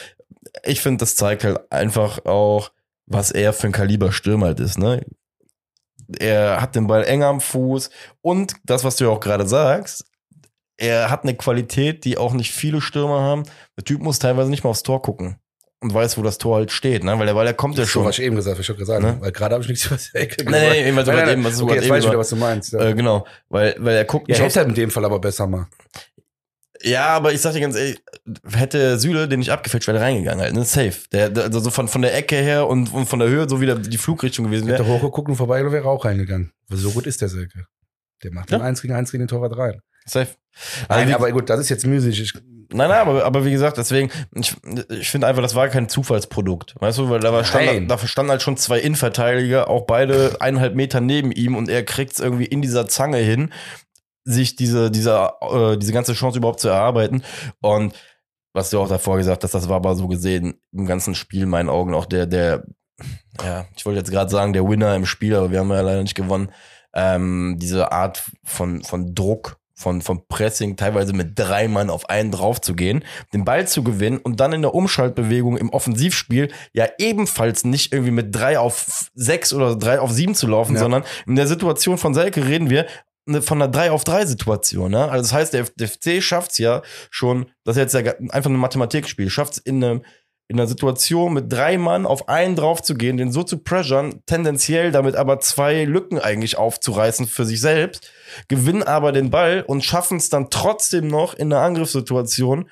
ich finde, das zeigt halt einfach auch, was er für ein Kaliber Stürmer halt ist, ne? Er hat den Ball eng am Fuß und das, was du ja auch gerade sagst, er hat eine Qualität, die auch nicht viele Stürmer haben. Der Typ muss teilweise nicht mal aufs Tor gucken und weiß, wo das Tor halt steht, ne? Weil der, weil der kommt ja schon. So, was ich eben gesagt, was ich schon gesagt Ne? Weil gerade habe ich nichts über die Ecke gesagt. Nee, nee, was du Nein, eben, was du okay, gerade jetzt weiß ich wieder, was du meinst. Ja, Äh, genau, weil, weil er guckt ja nicht aufs hätte er in dem Fall aber besser mal. Ja, aber ich sag dir ganz ehrlich, hätte Süle den nicht abgefälscht, wäre reingegangen halt, ne? Safe. Der, der, also so von, von der Ecke her und, und von der Höhe, so wie der, die Flugrichtung gewesen Hätte wäre. hochgeguckt und vorbei wäre auch reingegangen. So gut ist der Selke. Der macht Ja. den 1 gegen 1 gegen den Torwart rein. Safe. Nein, Also aber gut, das ist jetzt müßig. Nein, nein, aber, aber wie gesagt, deswegen, ich, ich finde einfach, das war kein Zufallsprodukt. Weißt du, weil da, war stand, da standen halt schon zwei Innenverteidiger, auch beide eineinhalb Meter neben ihm und er kriegt's irgendwie in dieser Zange hin, sich diese, diese, äh, diese ganze Chance überhaupt zu erarbeiten. Und was du auch davor gesagt hast, das war aber so gesehen im ganzen Spiel in meinen Augen auch der, der, ja, ich wollte jetzt gerade sagen, der Winner im Spiel, aber wir haben ja leider nicht gewonnen. Ähm, diese Art von, von Druck, von, von Pressing, teilweise mit drei Mann auf einen drauf zu gehen, den Ball zu gewinnen und dann in der Umschaltbewegung im Offensivspiel ja ebenfalls nicht irgendwie mit drei auf sechs oder drei auf sieben zu laufen, Ja. sondern in der Situation von Selke reden wir von einer 3 auf 3 Situation. Ne? Also das heißt, der FC schafft es ja schon, das ist jetzt ja einfach ein Mathematikspiel, schafft es in, einem- in einer Situation mit drei Mann auf einen drauf zu gehen, den so zu pressuren, tendenziell damit aber zwei Lücken eigentlich aufzureißen für sich selbst, gewinnen aber den Ball und schaffen es dann trotzdem noch in einer Angriffssituation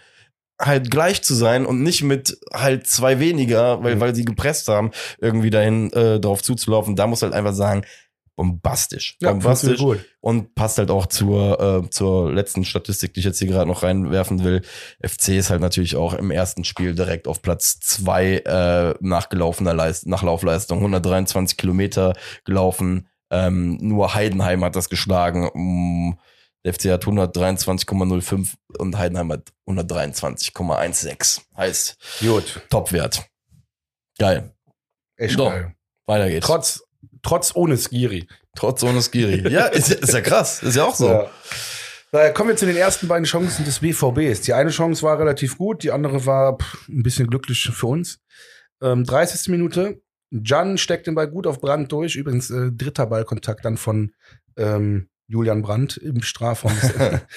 halt gleich zu sein und nicht mit halt zwei weniger, weil, Mhm. weil sie gepresst haben, irgendwie dahin äh, drauf zuzulaufen. Da muss halt einfach sagen, bombastisch. ja, bombastisch und passt halt auch zur, äh, zur letzten Statistik, die ich jetzt hier gerade noch reinwerfen will. FC ist halt natürlich auch im ersten Spiel direkt auf Platz zwei äh, nachgelaufener Leist Nachlaufleistung. 123 Kilometer gelaufen. Ähm, nur Heidenheim hat das geschlagen. Mm, Der FC hat 123,05 und Heidenheim hat 123,16. Heißt Gut. Topwert. Geil. Echt So. geil. Weiter geht's. Trotz, trotz ohne Skiri. Trotz ohne Skiri. ja, ist, ist ja krass. Ist ja auch so. Ja. Naja, kommen wir zu den ersten beiden Chancen des BVBs. Die eine Chance war relativ gut, die andere war pff, ein bisschen glücklich für uns. Ähm, 30. Minute. Jan steckt den Ball gut auf Brandt durch. Übrigens äh, dritter Ballkontakt dann von ähm, Julian Brandt im Strafraum.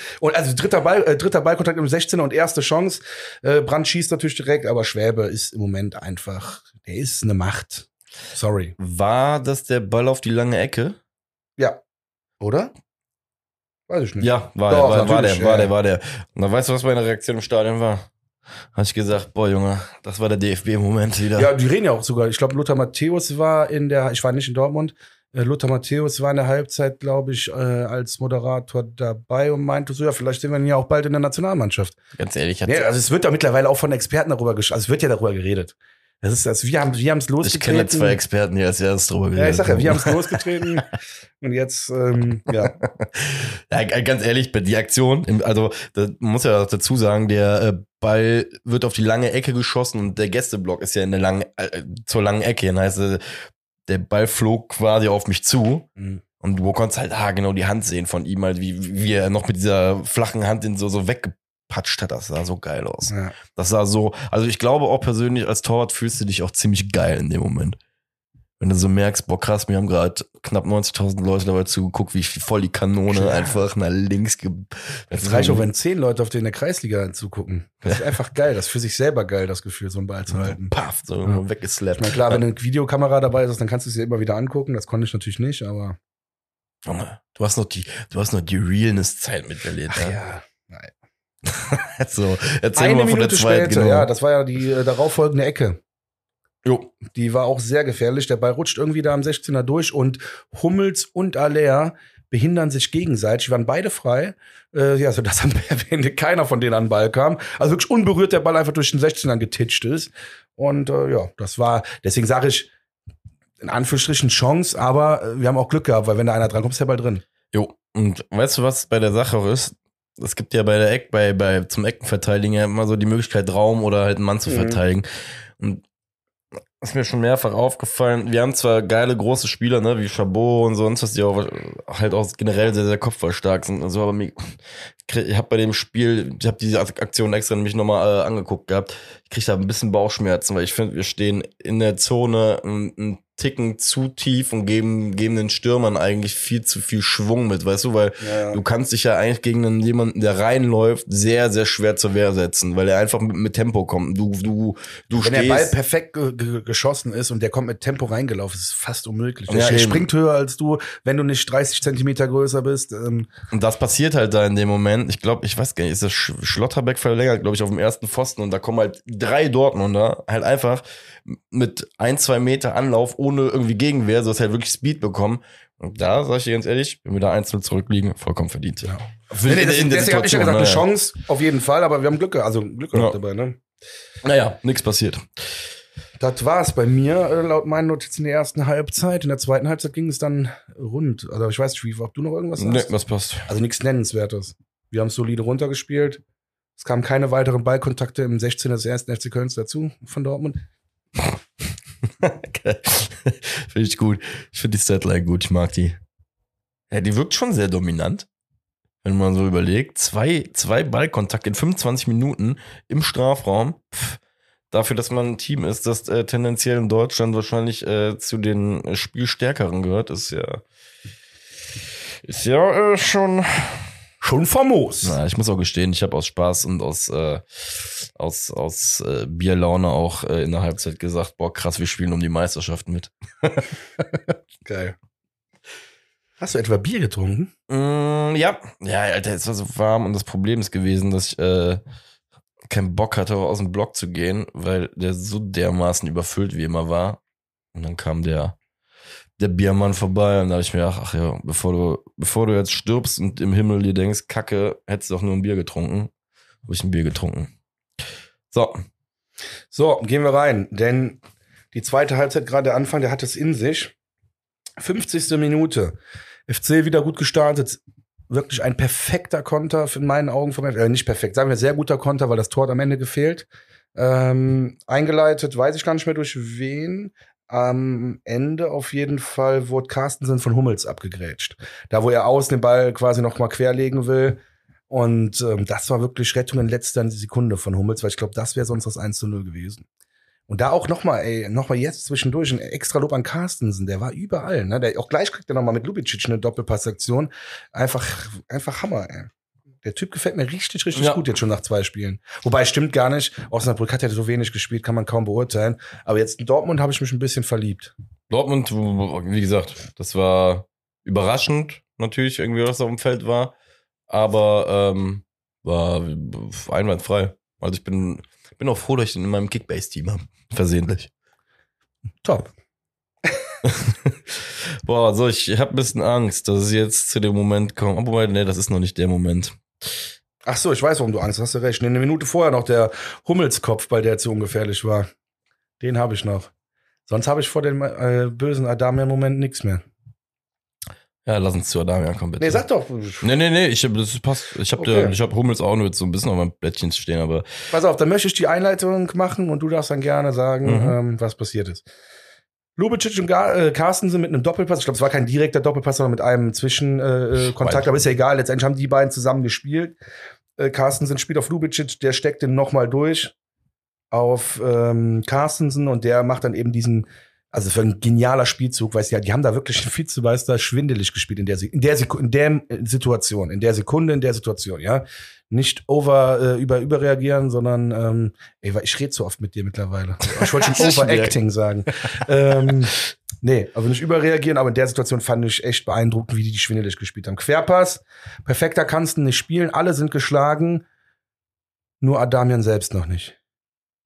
und also dritter Ball, äh, dritter Ballkontakt im 16er und erste Chance. Äh, Brandt schießt natürlich direkt, aber Schwäbe ist im Moment einfach, der ist eine Macht. Sorry. War das der Ball auf die lange Ecke? Ja. Oder? Weiß ich nicht. Ja, war Doch, der, war, war der, war ja. der, war der. Und dann weißt du, was meine Reaktion im Stadion war? Habe ich gesagt, boah Junge, das war der DFB-Moment wieder. Ja, die reden ja auch sogar. Ich glaube, Lothar Matthäus war in der, ich war nicht in Dortmund, äh, Lothar Matthäus war in der Halbzeit, glaube ich, äh, als Moderator dabei und meinte so, ja, vielleicht sehen wir ihn ja auch bald in der Nationalmannschaft. Ganz ehrlich, hat, Ja, also es wird da mittlerweile auch von Experten darüber gesprochen, also es wird ja darüber geredet. Das ist, also wir haben wir haben es ich losgetreten. kenne zwei Experten, die als erstes drüber ja, ich sag ja, wir haben es losgetreten und jetzt, ähm, ja. Ja, g- ganz ehrlich, bei die Aktion, also da muss ja auch dazu sagen, der äh, Ball wird auf die lange Ecke geschossen und der Gästeblock ist ja in der langen, äh, zur langen Ecke hin. Heißt, äh, der Ball flog quasi auf mich zu. Mhm. Und du konntest halt ah, genau die Hand sehen von ihm, halt, wie, wie er noch mit dieser flachen Hand den so, so weggepatscht hat. Das sah so geil aus. ja. Das sah so, also ich glaube auch persönlich, als Torwart fühlst du dich auch ziemlich geil in dem Moment. Wenn du so merkst, boah krass, mir haben gerade knapp 90.000 Leute dabei zugeguckt, wie ich voll die Kanone Klar. einfach nach links ge Es reicht auch, wenn zehn Leute auf den in der Kreisliga zugucken. Das ist einfach geil. Das ist für sich selber geil, das Gefühl, so einen Ball zu halten. Paff, so Ja. weggeslappt. Ich meine, klar, wenn eine Videokamera dabei ist, dann kannst du es dir immer wieder angucken. Das konnte ich natürlich nicht, aber. Junge, Du hast noch die, du hast noch die Realness-Zeit miterlebt. Ach ne? ja. Nein. So, erzähl Eine mal von der Minute zweiten, später, genau. ja, das war ja die äh, darauffolgende Ecke. Jo. Die war auch sehr gefährlich. Der Ball rutscht irgendwie da am 16er durch und Hummels und Aller behindern sich gegenseitig. Die waren beide frei. Äh, ja, so dass am Ende keiner von denen an den Ball kam. Also wirklich unberührt der Ball einfach durch den 16er getitscht ist. Und äh, ja, das war, deswegen sage ich, in Anführungsstrichen Chance, aber äh, wir haben auch Glück gehabt, weil wenn da einer dran kommt, ist der Ball drin. Jo. Und weißt du, was bei der Sache auch ist? Es gibt ja bei der Eck, bei, bei zum Eckenverteidigen ja immer so die Möglichkeit, Raum oder halt einen Mann zu Mhm. verteidigen. Und ist mir schon mehrfach aufgefallen, wir haben zwar geile große Spieler, ne, wie Chabot und sonst was, die auch halt auch generell sehr, sehr kopfballstark sind und so, aber mir, ich habe bei dem Spiel, ich habe diese Aktion extra nämlich nochmal äh, angeguckt gehabt, ich krieg da ein bisschen Bauchschmerzen, weil ich finde, wir stehen in der Zone einen, einen Ticken zu tief und geben, geben den Stürmern eigentlich viel zu viel Schwung mit, weißt du, weil Ja. du kannst dich ja eigentlich gegen einen, jemanden, der reinläuft, sehr, sehr schwer zur Wehr setzen, weil er einfach mit, mit Tempo kommt. Du, du, du Wenn der Ball stehst. perfekt ge ge geschossen ist und der kommt mit Tempo reingelaufen, ist fast unmöglich. Der Ja, springt höher als du, wenn du nicht 30 Zentimeter größer bist. Ähm, Und das passiert halt da in dem Moment. Ich glaube, ich weiß gar nicht, ist das Sch Schlotterbeck verlängert, glaube ich, auf dem ersten Pfosten und da kommen halt drei Dortmunder halt einfach mit ein, zwei Meter Anlauf ohne irgendwie Gegenwehr, so dass halt wirklich Speed bekommen. Und da, sag ich dir ganz ehrlich, wenn wir da einzeln zurückliegen, vollkommen verdient. Ja. Nee, nee, deswegen habe ich ja gesagt, eine. Chance auf jeden Fall, aber wir haben Glück, also Glück gehabt Ja. dabei. Ne? Naja, nichts passiert. Das war's bei mir, äh, laut meinen Notizen in der ersten Halbzeit. In der zweiten Halbzeit ging es dann rund. Also ich weiß nicht, ob du noch irgendwas Nee, hast. was passt. Also nichts Nennenswertes. Wir haben es solide runtergespielt. Es kamen keine weiteren Ballkontakte im 16er des ersten FC Kölns dazu von Dortmund. Finde ich gut. Ich finde die Statline gut, ich mag die. Ja, die wirkt schon sehr dominant. Wenn man so überlegt. Zwei, zwei Ballkontakte in 25 Minuten im Strafraum. Pff, dafür, dass man ein Team ist, das äh, tendenziell in Deutschland wahrscheinlich äh, zu den Spielstärkeren gehört, ist ja. Ist ja äh, schon. Schon famos. Na, ich muss auch gestehen, ich habe aus Spaß und aus, äh, aus, aus äh, Bierlaune auch äh, in der Halbzeit gesagt, boah, krass, wir spielen um die Meisterschaft mit. Geil. Hast du etwa Bier getrunken? Mm, ja, ja, Alter, es war so warm und das Problem ist gewesen, dass ich äh, keinen Bock hatte, aus dem Block zu gehen, weil der so dermaßen überfüllt wie immer war. Und dann kam der, der Biermann vorbei und da habe ich mir gedacht, ach ja, bevor du, bevor du jetzt stirbst und im Himmel dir denkst, Kacke, hättest du doch nur ein Bier getrunken, habe ich ein Bier getrunken. So, So, gehen wir rein, denn die zweite Halbzeit, gerade der Anfang, der hat es in sich. 50. Minute. FC wieder gut gestartet. Wirklich ein perfekter Konter in meinen Augen. Vom, äh, nicht perfekt, sagen wir sehr guter Konter, weil das Tor hat am Ende gefehlt. Ähm, eingeleitet, weiß ich gar nicht mehr durch wen. Am Ende auf jeden Fall wurde Carstensen von Hummels abgegrätscht. Da, wo er außen den Ball quasi noch mal querlegen will. Und ähm, das war wirklich Rettung in letzter Sekunde von Hummels, weil ich glaube, das wäre sonst das 1 zu 0 gewesen. Und da auch noch mal, ey, noch mal jetzt zwischendurch ein extra Lob an Carstensen, der war überall, ne? Der auch gleich kriegt er noch mal mit Lubicic eine Doppelpassaktion. Einfach, einfach Hammer, ey. Der Typ gefällt mir richtig, richtig Ja. gut jetzt schon nach zwei Spielen. Wobei, stimmt gar nicht. Osnabrück hat ja so wenig gespielt, kann man kaum beurteilen. Aber jetzt in Dortmund habe ich mich ein bisschen verliebt. Dortmund, wie gesagt, das war überraschend natürlich irgendwie, was da auf dem Feld war, aber ähm, war einwandfrei. Also ich bin, bin auch froh, dass ich den in meinem Kickbase-Team habe. Versehentlich. Top. Boah, so, ich habe ein bisschen Angst, dass es jetzt zu dem Moment kommt. Aber nee, das ist noch nicht der Moment. Ach so, ich weiß, warum du Angst hast. Hast du recht. Eine Minute vorher noch der Hummelskopf, bei der zu ungefährlich war. Den habe ich noch. Sonst habe ich vor dem äh, bösen Adamian-Moment nichts mehr. Ja, lass uns zu Adamian kommen, bitte. Nee, sag doch. Nee, nee, nee, ich hab, das passt. Ich habe Okay. ich hab Hummels auch nur jetzt so ein bisschen auf meinem Blättchen stehen, aber Pass auf, dann möchte ich die Einleitung machen und du darfst dann gerne sagen, Mhm. ähm, was passiert ist. Lubicic und äh, Carsten sind mit einem Doppelpass, ich glaube, es war kein direkter Doppelpass, sondern mit einem Zwischenkontakt, äh, Weit. aber ist ja egal, letztendlich haben die beiden zusammen gespielt. Äh, Carstensen spielt auf Lubicic, der steckt den nochmal durch auf ähm, Carstensen und der macht dann eben diesen, also für ein genialer Spielzug, weißt du, ja, die haben da wirklich den Vizemeister schwindelig gespielt in der, in der, Seku in der äh, Situation, in der Sekunde, in der Situation, ja. Nicht over, äh, über, überreagieren, sondern, ähm, ey, weil ich rede so oft mit dir mittlerweile. Ich wollte schon overacting sagen. ähm, nee, also nicht überreagieren, aber in der Situation fand ich echt beeindruckend, wie die die schwindelig gespielt haben. Querpass, perfekter kannst du nicht spielen, alle sind geschlagen, nur Adamian selbst noch nicht.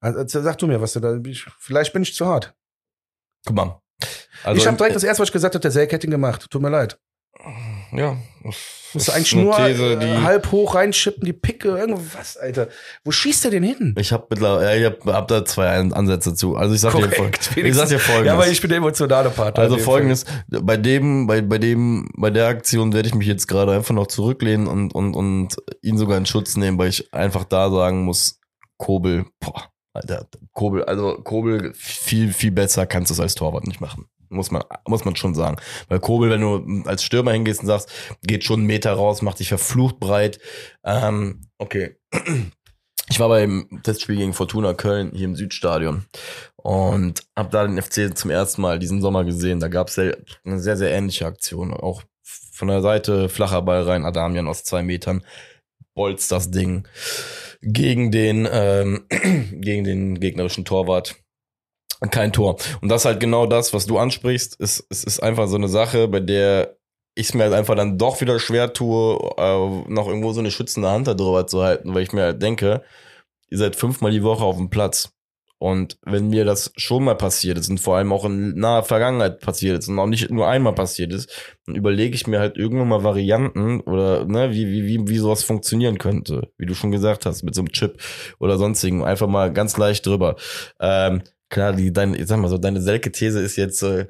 Also, sag du mir, was du da. Ich, vielleicht bin ich zu hart. Guck mal. Also, ich habe direkt das erste, was ich gesagt habe, der ihn gemacht. Tut mir leid. Ja. Musst du eigentlich nur äh, halb hoch reinschippen, die Picke, irgendwas, Alter. Wo schießt er denn hin? Ich habe mittlerweile, ich hab, hab da zwei Ansätze zu. Also ich sag dir, ich sag dir folgendes. Ja, aber ich bin der emotionale Part. Also folgendes, bei dem, bei, bei dem, bei der Aktion werde ich mich jetzt gerade einfach noch zurücklehnen und, und, und ihn sogar in Schutz nehmen, weil ich einfach da sagen muss, Kobel, boah, Alter, Kobel, also Kobel viel, viel besser kannst du es als Torwart nicht machen. Muss man, muss man schon sagen. Weil Kobel, wenn du als Stürmer hingehst und sagst, geht schon einen Meter raus, macht sich verflucht breit. Ähm, okay. Ich war beim Testspiel gegen Fortuna Köln hier im Südstadion und habe da den FC zum ersten Mal diesen Sommer gesehen. Da gab es eine sehr, sehr ähnliche Aktion. Auch von der Seite flacher Ball rein, Adamian aus zwei Metern, bolzt das Ding gegen den, ähm, gegen den gegnerischen Torwart kein Tor. Und das ist halt genau das, was du ansprichst. Es, es ist einfach so eine Sache, bei der ich es mir halt einfach dann doch wieder schwer tue, äh, noch irgendwo so eine schützende Hand darüber zu halten, weil ich mir halt denke, ihr seid fünfmal die Woche auf dem Platz. Und wenn mir das schon mal passiert ist und vor allem auch in naher Vergangenheit passiert ist und auch nicht nur einmal passiert ist, dann überlege ich mir halt irgendwann mal Varianten oder ne, wie, wie, wie, wie sowas funktionieren könnte. Wie du schon gesagt hast, mit so einem Chip oder sonstigen. Einfach mal ganz leicht drüber. Ähm, klar, die, deine, ich sag mal so, deine Selke-These ist jetzt, äh,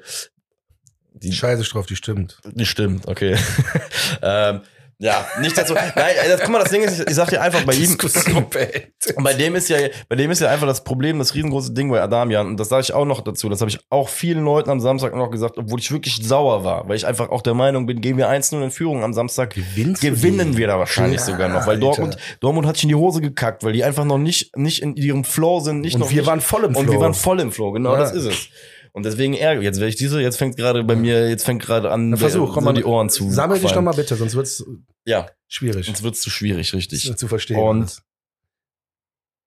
die Scheiße drauf, die stimmt. Die stimmt, okay. ähm, ja, nicht dazu. Nein, das, guck mal, das Ding ist, ich, ich sag dir einfach bei ihm. bei dem ist ja, bei dem ist ja einfach das Problem, das riesengroße Ding bei Adamian. Und das sage ich auch noch dazu. Das habe ich auch vielen Leuten am Samstag noch gesagt, obwohl ich wirklich sauer war, weil ich einfach auch der Meinung bin, gehen wir 1-0 in Führung am Samstag, Gewinnst gewinnen wir da wahrscheinlich ja, sogar noch, weil Dortmund, Dortmund hat sich in die Hose gekackt, weil die einfach noch nicht, nicht in ihrem Flow sind, nicht und noch. wir nicht, waren voll im Flow. Und wir waren voll im Flow, genau, ja. das ist es. Und deswegen ärgere jetzt werde ich diese, jetzt fängt gerade bei mir, jetzt fängt gerade an, Na, versuch, komm so mal die Ohren zu. Sammel dich doch mal bitte, sonst wird's ja. schwierig. Sonst wird's zu schwierig, richtig. Zu verstehen. Und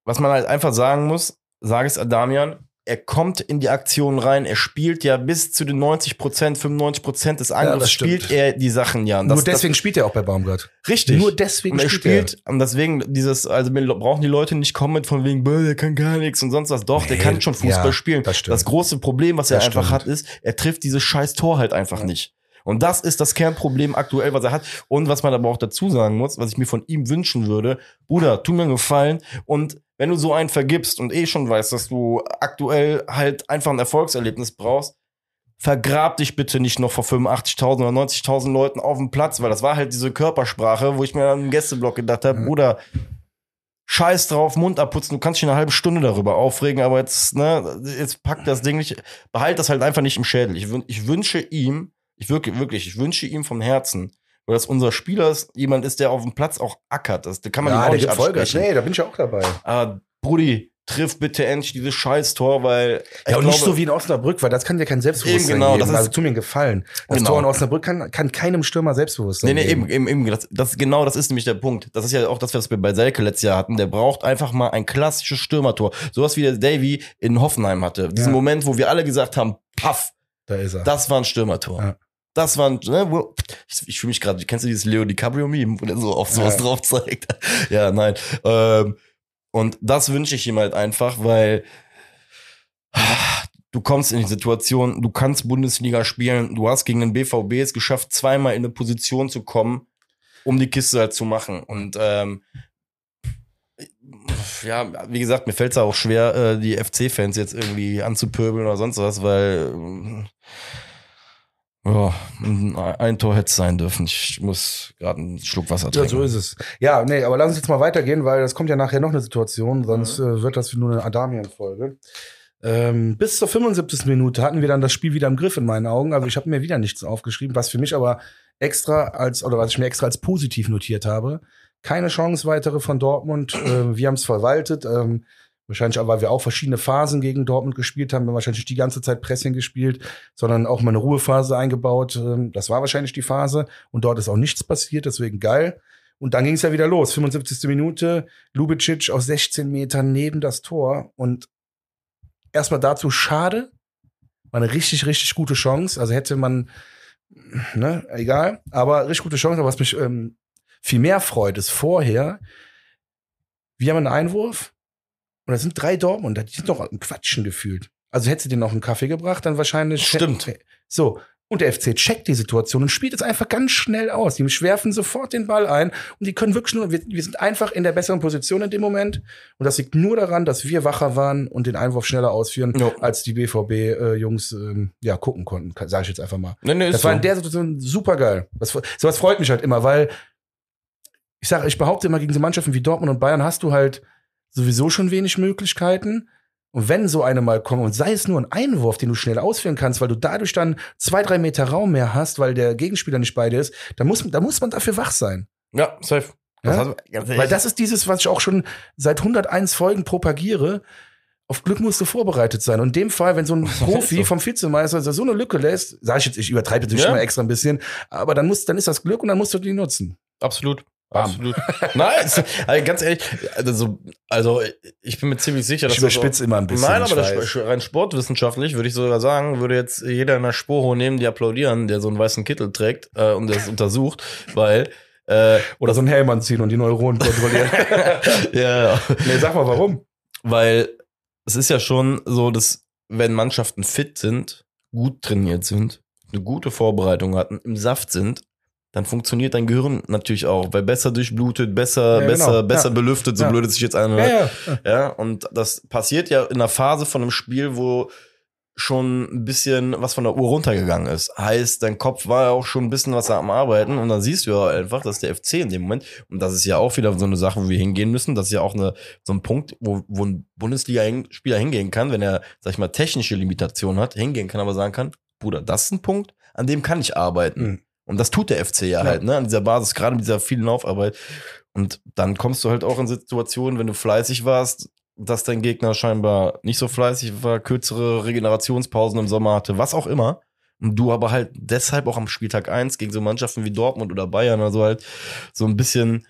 was man halt einfach sagen muss, sage es Adamian, er kommt in die Aktion rein, er spielt ja bis zu den 90 Prozent, 95 Prozent des Angriffs ja, spielt er die Sachen ja. Das, Nur deswegen das, spielt er auch bei Baumgart. Richtig. Nur deswegen und er spielt, er. Und deswegen dieses, also brauchen die Leute nicht kommen mit von wegen, der kann gar nichts und sonst was. Doch, nee, der kann schon Fußball ja, spielen. Das, das, große Problem, was er einfach stimmt. hat, ist, er trifft dieses scheiß Tor halt einfach ja. nicht. Und das ist das Kernproblem aktuell, was er hat. Und was man aber auch dazu sagen muss, was ich mir von ihm wünschen würde, Bruder, tu mir einen Gefallen und wenn du so einen vergibst und eh schon weißt, dass du aktuell halt einfach ein Erfolgserlebnis brauchst, vergrab dich bitte nicht noch vor 85.000 oder 90.000 Leuten auf dem Platz, weil das war halt diese Körpersprache, wo ich mir dann im Gästeblock gedacht habe, mhm. Bruder, scheiß drauf, Mund abputzen, du kannst dich eine halbe Stunde darüber aufregen, aber jetzt, ne, jetzt pack das Ding nicht, behalt das halt einfach nicht im Schädel. Ich, ich wünsche ihm, ich wirklich, wirklich, ich wünsche ihm vom Herzen, weil das unser Spieler ist, jemand ist, der auf dem Platz auch ackert. Das, da kann man ja, auch nicht absprechen. Nee, da bin ich auch dabei. Aber Brudi, triff bitte endlich dieses Scheiß-Tor, weil. Ja, und glaube, nicht so wie in Osnabrück, weil das kann dir kein Selbstbewusstsein genau, geben. Das ist, also tu mir gefallen. Das genau. Tor in Osnabrück kann, kann keinem Stürmer Selbstbewusstsein nee, nee, geben. Nee, eben, eben, eben. Das, das, genau das ist nämlich der Punkt. Das ist ja auch das, was wir bei Selke letztes Jahr hatten. Der braucht einfach mal ein klassisches Stürmertor. Sowas wie der Davy in Hoffenheim hatte. Diesen ja. Moment, wo wir alle gesagt haben, paff. Da ist er. Das war ein Stürmertor. Ja. Das waren, ne, wo, ich, ich fühle mich gerade, kennst du dieses Leo DiCaprio-Meme, wo der so auf sowas ja. drauf zeigt? ja, nein. Ähm, und das wünsche ich ihm halt einfach, weil du kommst in die Situation, du kannst Bundesliga spielen, du hast gegen den BVB es geschafft, zweimal in eine Position zu kommen, um die Kiste halt zu machen. Und ähm, ja, wie gesagt, mir fällt es auch schwer, äh, die FC-Fans jetzt irgendwie anzupöbeln oder sonst was, weil ja, ein Tor hätte es sein dürfen. Ich muss gerade einen Schluck Wasser trinken. Ja, so ist es. Ja, nee, aber lass uns jetzt mal weitergehen, weil das kommt ja nachher noch eine Situation, sonst mhm. äh, wird das nur eine Adamian-Folge. Ähm, bis zur 75. Minute hatten wir dann das Spiel wieder im Griff in meinen Augen. Also ich habe mir wieder nichts aufgeschrieben, was für mich aber extra als, oder was ich mir extra als positiv notiert habe. Keine Chance weitere von Dortmund. Äh, wir haben es verwaltet. Ähm, Wahrscheinlich auch, weil wir auch verschiedene Phasen gegen Dortmund gespielt haben. Wir haben wahrscheinlich nicht die ganze Zeit Pressing gespielt, sondern auch mal eine Ruhephase eingebaut. Ähm, das war wahrscheinlich die Phase. Und dort ist auch nichts passiert, deswegen geil. Und dann ging es ja wieder los. 75. Minute, Lubicic aus 16 Metern neben das Tor. Und erstmal dazu schade. War eine richtig, richtig gute Chance. Also hätte man, ne, egal. Aber richtig gute Chance. Aber was mich ähm, viel mehr freut, ist vorher, wir haben einen Einwurf Und da sind drei Dortmunder, die sind noch am Quatschen gefühlt. Also hättest du denen noch einen Kaffee gebracht, dann wahrscheinlich. Stimmt. So. Und der FC checkt die Situation und spielt es einfach ganz schnell aus. Die schwerfen sofort den Ball ein und die können wirklich nur, wir, wir sind einfach in der besseren Position in dem Moment. Und das liegt nur daran, dass wir wacher waren und den Einwurf schneller ausführen, Jo. als die BVB-Jungs ähm, ja gucken konnten, sage ich jetzt einfach mal. Nee, nee, Das war so. in der Situation super geil. Das, sowas freut mich halt immer, weil ich sage, ich behaupte immer, gegen so Mannschaften wie Dortmund und Bayern hast du halt sowieso schon wenig Möglichkeiten. Und wenn so eine mal kommt und sei es nur ein Einwurf, den du schnell ausführen kannst, weil du dadurch dann zwei, drei Meter Raum mehr hast, weil der Gegenspieler nicht bei dir ist, dann muss, da muss man dafür wach sein. Ja, safe. Ja? ganz ehrlich. Weil das ist dieses, was ich auch schon seit 101 Folgen propagiere. Auf Glück musst du vorbereitet sein. Und in dem Fall, wenn so ein Profi so. vom Vizemeister so eine Lücke lässt, sage ich jetzt, ich übertreibe natürlich Ja. immer extra ein bisschen, aber dann muss, dann ist das Glück und dann musst du die nutzen. Absolut. Bam. Absolut. Nein, also ganz ehrlich, also, also ich bin mir ziemlich sicher, dass Ich das auch- überspitze immer ein bisschen. Nein, aber das, rein sportwissenschaftlich würde ich sogar sagen, würde jetzt jeder in der Sporo nehmen, die applaudieren, der so einen weißen Kittel trägt äh, und das untersucht, weil äh, Oder so einen Helm anziehen und die Neuronen kontrollieren. ja, ja, nee, sag mal, warum? weil es ist ja schon so, dass wenn Mannschaften fit sind, gut trainiert sind, eine gute Vorbereitung hatten, im Saft sind, dann funktioniert dein Gehirn natürlich auch, weil besser durchblutet, besser, Ja, besser, genau. besser Ja. belüftet, so Ja. blöd es sich jetzt anhört. ja. Ja, und das passiert ja in einer Phase von einem Spiel, wo schon ein bisschen was von der Uhr runtergegangen ist. Heißt, dein Kopf war ja auch schon ein bisschen was am Arbeiten und dann siehst du ja einfach, dass der FC in dem Moment, und das ist ja auch wieder so eine Sache, wo wir hingehen müssen, das ist ja auch eine, so ein Punkt, wo, wo ein Bundesliga-Spieler hingehen kann, wenn er, sag ich mal, technische Limitationen hat, hingehen kann, aber sagen kann, Bruder, das ist ein Punkt, an dem kann ich arbeiten. Mhm. Und das tut der FC ja, Ja. halt, ne, an dieser Basis, gerade mit dieser vielen Laufarbeit. Und dann kommst du halt auch in Situationen, wenn du fleißig warst, dass dein Gegner scheinbar nicht so fleißig war, kürzere Regenerationspausen im Sommer hatte, was auch immer. Und du aber halt deshalb auch am Spieltag eins gegen so Mannschaften wie Dortmund oder Bayern oder so halt so ein bisschen,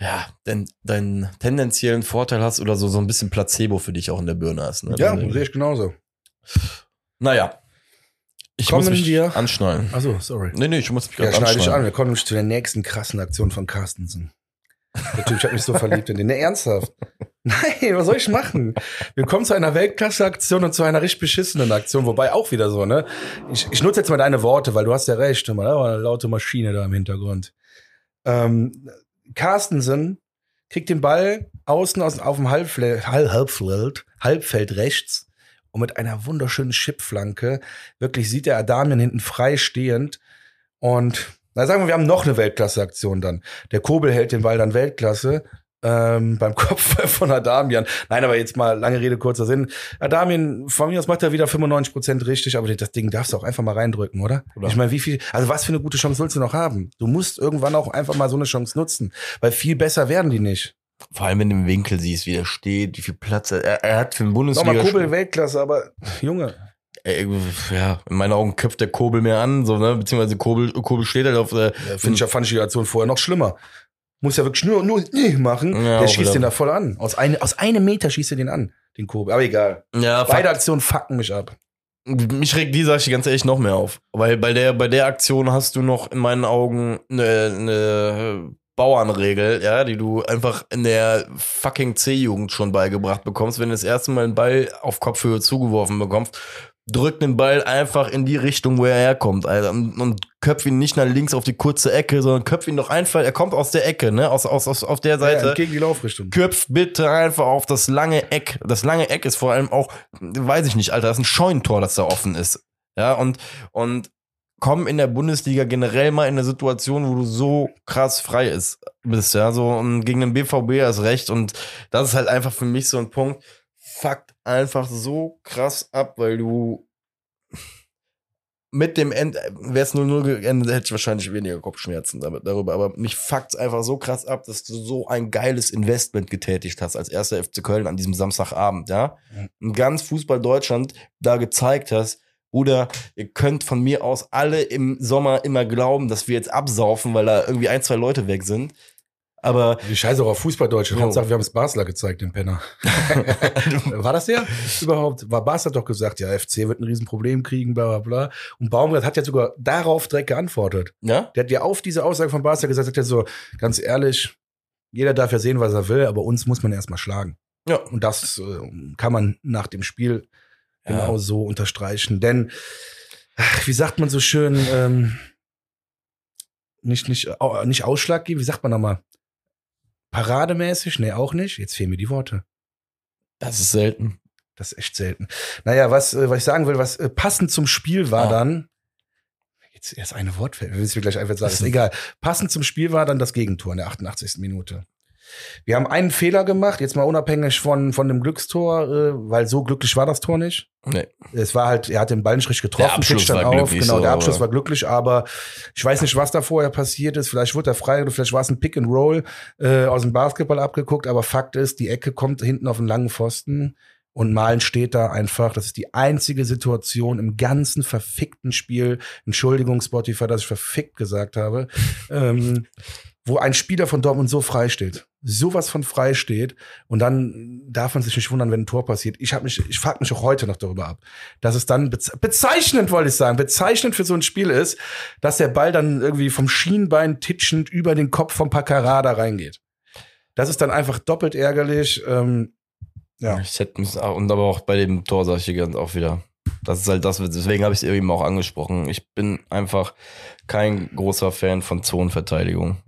ja, denn deinen tendenziellen Vorteil hast oder so, so ein bisschen Placebo für dich auch in der Birne hast. Ne? Ja, sehe ich genauso. naja. Ich Kommen muss mich wir- anschnallen. Achso, sorry. Nee, nee, ich muss mich Ja, gerade schneide ich an. Wir kommen nämlich zu der nächsten krassen Aktion von Carstensen. Typ, ich habe mich so verliebt in den. Ne, ernsthaft. Nein, was soll ich machen? Wir kommen zu einer Weltklasse-Aktion und zu einer richtig beschissenen Aktion, wobei auch wieder so, ne? Ich, ich nutze jetzt mal deine Worte, weil du hast ja recht, immer, da war eine laute Maschine da im Hintergrund. Ähm, Carstensen kriegt den Ball außen aus, auf dem Halbfeld, Halb, Halbfeld, Halbfeld rechts und mit einer wunderschönen Chipflanke wirklich sieht der Adamien hinten frei stehend und na sagen wir, wir haben noch eine Weltklasse-Aktion dann. Der Kobel hält den Ball dann Weltklasse ähm, beim Kopf von Adamian. Nein, aber jetzt mal lange Rede, kurzer Sinn. Adamian, von mir aus macht er wieder 95 Prozent richtig, aber das Ding darfst du auch einfach mal reindrücken, oder? Oder? Ich meine, wie viel, also was für eine gute Chance willst du noch haben? Du musst irgendwann auch einfach mal so eine Chance nutzen, weil viel besser werden die nicht. Vor allem, wenn du im Winkel siehst, wie der steht, wie viel Platz er, er, er hat für den Nochmal Bundesliga. Kobel Weltklasse, aber Junge. Ey, ja, in meinen Augen köpft der Kobel mehr an, so, ne, beziehungsweise Kobel, Kobel steht halt auf der, Ja, Finde ich ja, fand ich die Aktion vorher noch schlimmer. Muss ja wirklich nur, nur nee machen. Ja, der schießt wieder. den da voll an. Aus, eine, aus einem Meter schießt er den an, den Kobel. Aber egal. ja, Beide Aktionen fucken mich ab. mich regt die, sag ich dir ganz ehrlich, noch mehr auf. Weil bei der, bei der Aktion hast du noch in meinen Augen eine, eine Bauernregel, ja, die du einfach in der fucking C-Jugend schon beigebracht bekommst. Wenn du das erste Mal einen Ball auf Kopfhöhe zugeworfen bekommst, drück den Ball einfach in die Richtung, wo er herkommt, Alter. Und, und köpf ihn nicht nach links auf die kurze Ecke, sondern köpf ihn doch einfach, er kommt aus der Ecke, ne, aus, aus, aus auf der Seite. Ja, gegen die Laufrichtung. Köpf bitte einfach auf das lange Eck. Das lange Eck ist vor allem auch, weiß ich nicht, Alter, das ist ein Scheunentor, das da offen ist. Ja, und, und komm in der Bundesliga generell mal in eine Situation, wo du so krass frei ist, bist, ja, so, und gegen den BVB hast recht, und das ist halt einfach für mich so ein Punkt, fuckt einfach so krass ab, weil du mit dem End, wäre es 0-0 geendet, hätte ich wahrscheinlich weniger Kopfschmerzen damit, darüber. Aber mich fuckt's einfach so krass ab, dass du so ein geiles Investment getätigt hast als erster FC Köln an diesem Samstagabend, ja. Und ganz Fußball Deutschland da gezeigt hast, Bruder, ihr könnt von mir aus alle im Sommer immer glauben, dass wir jetzt absaufen, weil da irgendwie ein, zwei Leute weg sind. Aber Die Scheiße auch auf Fußballdeutsche. Jo. Hauptsache, wir haben es Basler gezeigt, den Penner. War das der überhaupt? War Basler doch gesagt, ja, FC wird ein Riesenproblem kriegen, bla bla bla. Und Baumgart hat ja sogar darauf direkt geantwortet. ja, Der hat ja auf diese Aussage von Basler gesagt, sagt er so, ganz ehrlich, jeder darf ja sehen, was er will, aber uns muss man erstmal schlagen. Ja. Und das äh, kann man nach dem Spiel ja. genau so unterstreichen. Denn, ach, wie sagt man so schön, ähm, nicht, nicht, nicht Ausschlag geben, wie sagt man nochmal? Parademäßig? Nee, auch nicht. Jetzt fehlen mir die Worte. Das ist selten. Das ist echt selten. Naja, was, äh, was ich sagen will, was äh, passend zum Spiel war oh. dann, jetzt erst eine Wortfeld, wenn ich gleich einfach sagen, ist egal. Passend zum Spiel war dann das Gegentor in der 88. Minute. Wir haben einen Fehler gemacht, jetzt mal unabhängig von, von dem Glückstor, äh, weil so glücklich war das Tor nicht. Nee. Es war halt, er hat den Ball nicht richtig getroffen, der Abschluss dann auf. Genau, der Abschluss war glücklich, aber ich weiß nicht, was da vorher passiert ist. Vielleicht wurde er frei oder vielleicht war es ein Pick and Roll äh, aus dem Basketball abgeguckt, aber Fakt ist, die Ecke kommt hinten auf einen langen Pfosten und Malen steht da einfach. Das ist die einzige Situation im ganzen verfickten Spiel. Entschuldigung, Spotify, dass ich verfickt gesagt habe. ähm, wo ein Spieler von Dortmund so frei steht, sowas von frei steht und dann darf man sich nicht wundern, wenn ein Tor passiert. Ich habe mich, ich frage mich auch heute noch darüber ab, dass es dann bezeichnend, wollte ich sagen, bezeichnend für so ein Spiel ist, dass der Ball dann irgendwie vom Schienbein titschend über den Kopf vom Paccarada reingeht. Das ist dann einfach doppelt ärgerlich. Ähm, ja. Ich hätte mich, und aber auch bei dem Tor sage ich ganz auch wieder. Das ist halt das, deswegen habe ich es eben auch angesprochen. Ich bin einfach kein großer Fan von Zonenverteidigung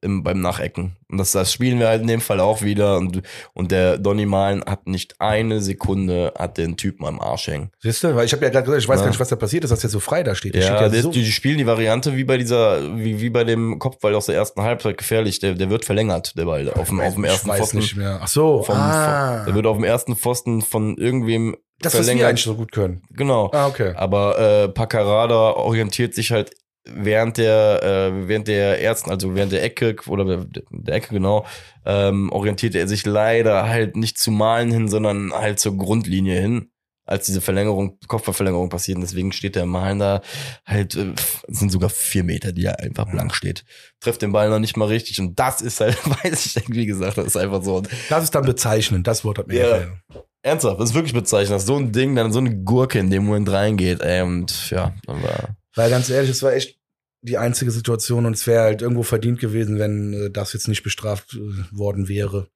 im, beim Nachecken. Und das, das spielen wir halt in dem Fall auch wieder. Und, und der Donny Malen hat nicht eine Sekunde, hat den Typen am Arsch hängen. Siehst du? Weil ich habe ja gerade gesagt, ich weiß ja. gar nicht, was da passiert ist, dass der so frei da steht. Der ja, steht ja so die, die, spielen die Variante wie bei dieser, wie, wie bei dem Kopfball aus der ersten Halbzeit gefährlich. Der, der wird verlängert, der Ball, auf dem, auf dem ersten weiß Pfosten. Nicht mehr. Ach so. Vom, ah. der wird auf dem ersten Pfosten von irgendwem das, verlängert. was wir eigentlich so gut können. Genau. Ah, okay. Aber äh, Paccarada orientiert sich halt während der, äh, während der ersten, also während der Ecke oder der Ecke genau, ähm, orientierte er sich leider halt nicht zu Malen hin, sondern halt zur Grundlinie hin, als diese Verlängerung, Kopfballverlängerung passiert. Und deswegen steht der Malen da halt, äh, sind sogar vier Meter, die er einfach blank steht. Trifft den Ball noch nicht mal richtig. Und das ist halt, weiß ich, wie gesagt, das ist einfach so. Das ist dann bezeichnend, das Wort hat mir ja. gefallen. Ernsthaft, das ist wirklich bezeichnend, dass so ein Ding dann so eine Gurke in dem Moment reingeht, ey, und ja, dann war. Weil ganz ehrlich, es war echt die einzige Situation und es wäre halt irgendwo verdient gewesen, wenn äh, das jetzt nicht bestraft äh, worden wäre.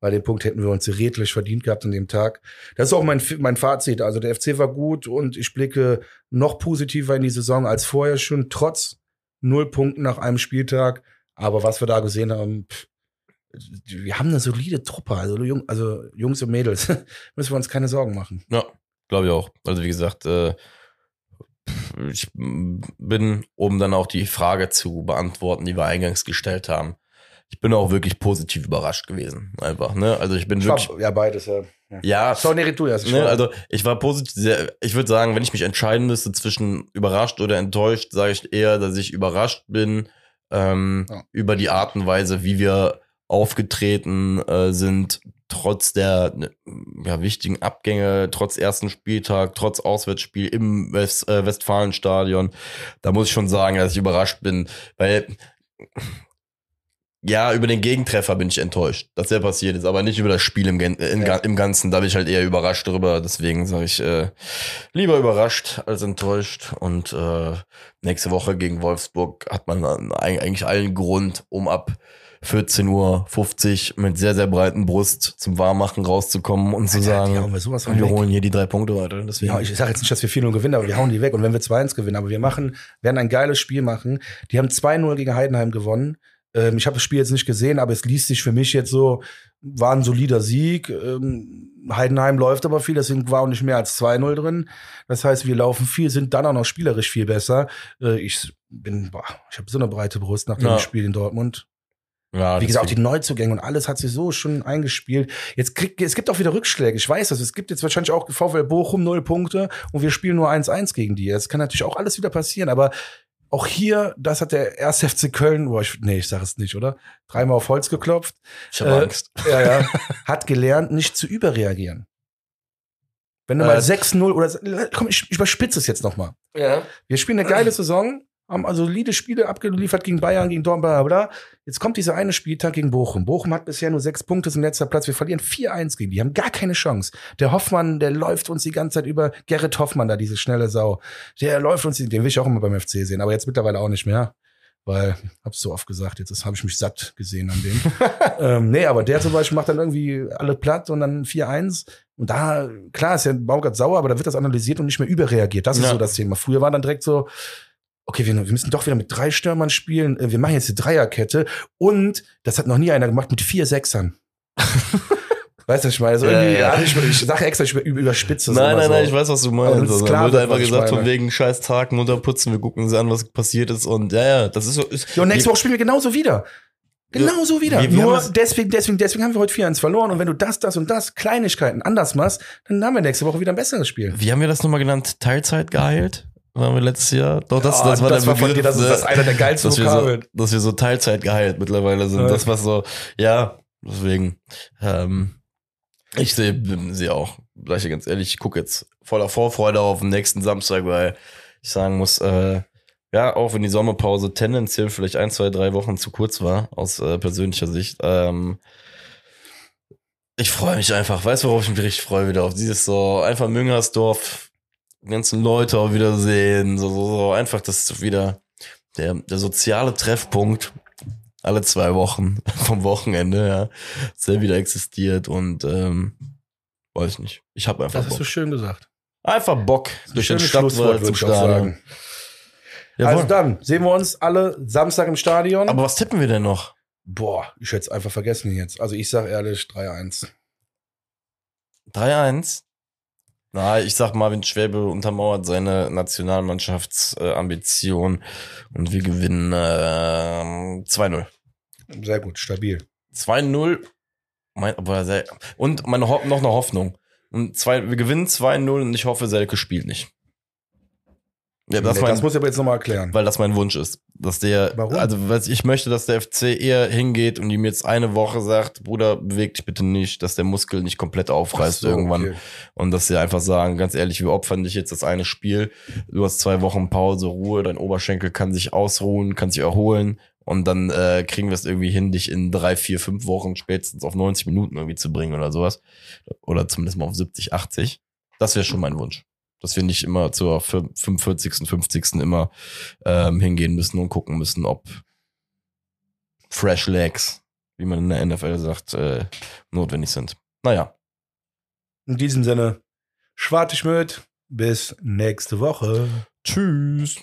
Bei dem Punkt hätten wir uns redlich verdient gehabt an dem Tag. Das ist auch mein, mein Fazit. Also der FC war gut und ich blicke noch positiver in die Saison als vorher schon, trotz null Punkten nach einem Spieltag. Aber was wir da gesehen haben, pff, wir haben eine solide Truppe. Also, Jung, also Jungs und Mädels, müssen wir uns keine Sorgen machen. Ja, glaube ich auch. Also wie gesagt, äh, ich bin, um dann auch die Frage zu beantworten, die wir eingangs gestellt haben. Ich bin auch wirklich positiv überrascht gewesen, einfach, ne? Also ich bin ich wirklich. War, ja, beides, ja. Ja. ja Sorry, du erst. Ne, also ich war positiv, sehr, ich würde sagen, wenn ich mich entscheiden müsste zwischen überrascht oder enttäuscht, sage ich eher, dass ich überrascht bin ähm, ja. über die Art und Weise, wie wir aufgetreten äh, sind, trotz der ne, ja, wichtigen Abgänge, trotz ersten Spieltag, trotz Auswärtsspiel im West, äh, Westfalenstadion. Da muss ich schon sagen, dass ich überrascht bin, weil ja, über den Gegentreffer bin ich enttäuscht, dass der passiert ist, aber nicht über das Spiel im, im, ja. im Ganzen. Da bin ich halt eher überrascht drüber. Deswegen sage ich äh, lieber überrascht als enttäuscht. Und äh, nächste Woche gegen Wolfsburg hat man eigentlich allen Grund, um ab 14.50 Uhr mit sehr, sehr breiten Brust zum Warmmachen rauszukommen und zu sagen, ja, wir, wir holen hier die drei Punkte weiter. Deswegen. Ja, ich sage jetzt nicht, dass wir 4-0 gewinnen, aber wir hauen die weg. Und wenn wir 2-1 gewinnen, aber wir machen, werden ein geiles Spiel machen. Die haben 2-0 gegen Heidenheim gewonnen. Ähm, ich habe das Spiel jetzt nicht gesehen, aber es liest sich für mich jetzt so, war ein solider Sieg. Ähm, Heidenheim läuft aber viel, deswegen war auch nicht mehr als 2-0 drin. Das heißt, wir laufen viel, sind dann auch noch spielerisch viel besser. Äh, ich bin, boah, ich habe so eine breite Brust nach dem ja. Spiel in Dortmund. Ja, Wie gesagt, auch die Neuzugänge und alles hat sich so schon eingespielt. Jetzt kriegt, es gibt auch wieder Rückschläge. Ich weiß das. Es gibt jetzt wahrscheinlich auch VfL Bochum null Punkte und wir spielen nur 1-1 gegen die. Das kann natürlich auch alles wieder passieren, aber auch hier, das hat der 1. FC Köln, boah, ich, nee, ich sag es nicht, oder? Dreimal auf Holz geklopft. Ich habe äh, Angst. Ja, ja. Hat gelernt, nicht zu überreagieren. Wenn du äh, mal 6-0 oder komm, ich, ich überspitze es jetzt noch mal. Ja. Wir spielen eine geile Saison, haben also solide Spiele abgeliefert gegen Bayern, gegen Dortmund, bla, bla. Jetzt kommt dieser eine Spieltag gegen Bochum. Bochum hat bisher nur sechs Punkte, ist im letzter Platz. Wir verlieren 4-1 gegen die, haben gar keine Chance. Der Hoffmann, der läuft uns die ganze Zeit über. Gerrit Hoffmann da, diese schnelle Sau. Der läuft uns, den will ich auch immer beim FC sehen, aber jetzt mittlerweile auch nicht mehr. weil hab's so oft gesagt, jetzt habe ich mich satt gesehen an dem. ähm, nee, aber der zum Beispiel macht dann irgendwie alle platt und dann 4-1. Und da, klar, ist ja Baumgart sauer, aber da wird das analysiert und nicht mehr überreagiert. Das ist Ja. so das Thema. Früher war dann direkt so, okay, wir, wir müssen doch wieder mit drei Stürmern spielen. Äh, Wir machen jetzt eine Dreierkette. Und das hat noch nie einer gemacht mit vier Sechsern. weißt du, was ich meine? Also Ja, irgendwie, ja. ja, ich, ich sage extra, ich über- überspitze. es Nein, nein, so. nein, ich weiß, was du Aber meinst. das ist Also, klar, wird einfach gesagt, von wegen scheiß Tag, Mutter putzen, wir gucken uns an, was passiert ist und ja, ja, das ist so. Ist, Ja, und nächste Woche spielen wir genauso wieder. Genauso wieder. wir- wir Nur das- deswegen, deswegen, deswegen haben wir heute 4-1 verloren. Und wenn du das, das und das, Kleinigkeiten anders machst, dann haben wir nächste Woche wieder ein besseres Spiel. Wie haben wir das nochmal genannt? Teilzeit geheilt? Waren wir letztes Jahr? Doch, das, Ja, das war das der war von Begriff, dir, das ist das einer der geilsten dass wir, so, Vokabeln. dass wir so Teilzeit geheilt mittlerweile sind. Ja. Das war so, ja, deswegen. Ähm, ich sehe sie auch. Sag ich ganz ehrlich, ich gucke jetzt voller Vorfreude auf den nächsten Samstag, weil ich sagen muss, äh, ja, auch wenn die Sommerpause tendenziell vielleicht ein, zwei, drei Wochen zu kurz war, aus äh, persönlicher Sicht, ähm, ich freue mich einfach. Weißt du, worauf ich mich richtig freue wieder? Auf dieses so, einfach Müngersdorf, die ganzen Leute auch wieder sehen, so, so, so, einfach das wieder, der, der soziale Treffpunkt alle zwei Wochen vom Wochenende, ja, dass der wieder existiert und, ähm, weiß ich nicht. Ich habe einfach Das hast Bock. du schön gesagt. Einfach Bock durch den Stadtwald zum Stadion. sagen. Jawohl. Also dann sehen wir uns alle Samstag im Stadion. Aber was tippen wir denn noch? Boah, ich hätte es einfach vergessen jetzt. Also ich sag ehrlich 3-1. 3-1? Na, ich sag Marvin Schwäbe untermauert seine Nationalmannschaftsambition und wir gewinnen ähm, 2-0. Sehr gut, stabil. 2-0. Mein, aber sehr, und meine noch eine Hoffnung. Und zwei, wir gewinnen 2-0 und ich hoffe, Selke spielt nicht. Ja, das, Nee, mein, das muss ich aber jetzt nochmal erklären. weil das mein Wunsch ist. Dass der, Warum? also was ich möchte, dass der FC eher hingeht und ihm jetzt eine Woche sagt, Bruder, beweg dich bitte nicht, dass der Muskel nicht komplett aufreißt so, irgendwann. okay. Und dass sie einfach sagen, ganz ehrlich, wir opfern dich jetzt das eine Spiel. Du hast zwei Wochen Pause, Ruhe, dein Oberschenkel kann sich ausruhen, kann sich erholen. Und dann äh, kriegen wir es irgendwie hin, dich in drei, vier, fünf Wochen spätestens auf 90 Minuten irgendwie zu bringen oder sowas. Oder zumindest mal auf 70, 80. Das wäre schon mein Wunsch. Dass wir nicht immer zur fün- 45., 50. immer ähm, hingehen müssen und gucken müssen, ob Fresh Legs, wie man in der NFL sagt, äh, notwendig sind. Naja. In diesem Sinne, Schwarte Schmöd, bis nächste Woche. Tschüss.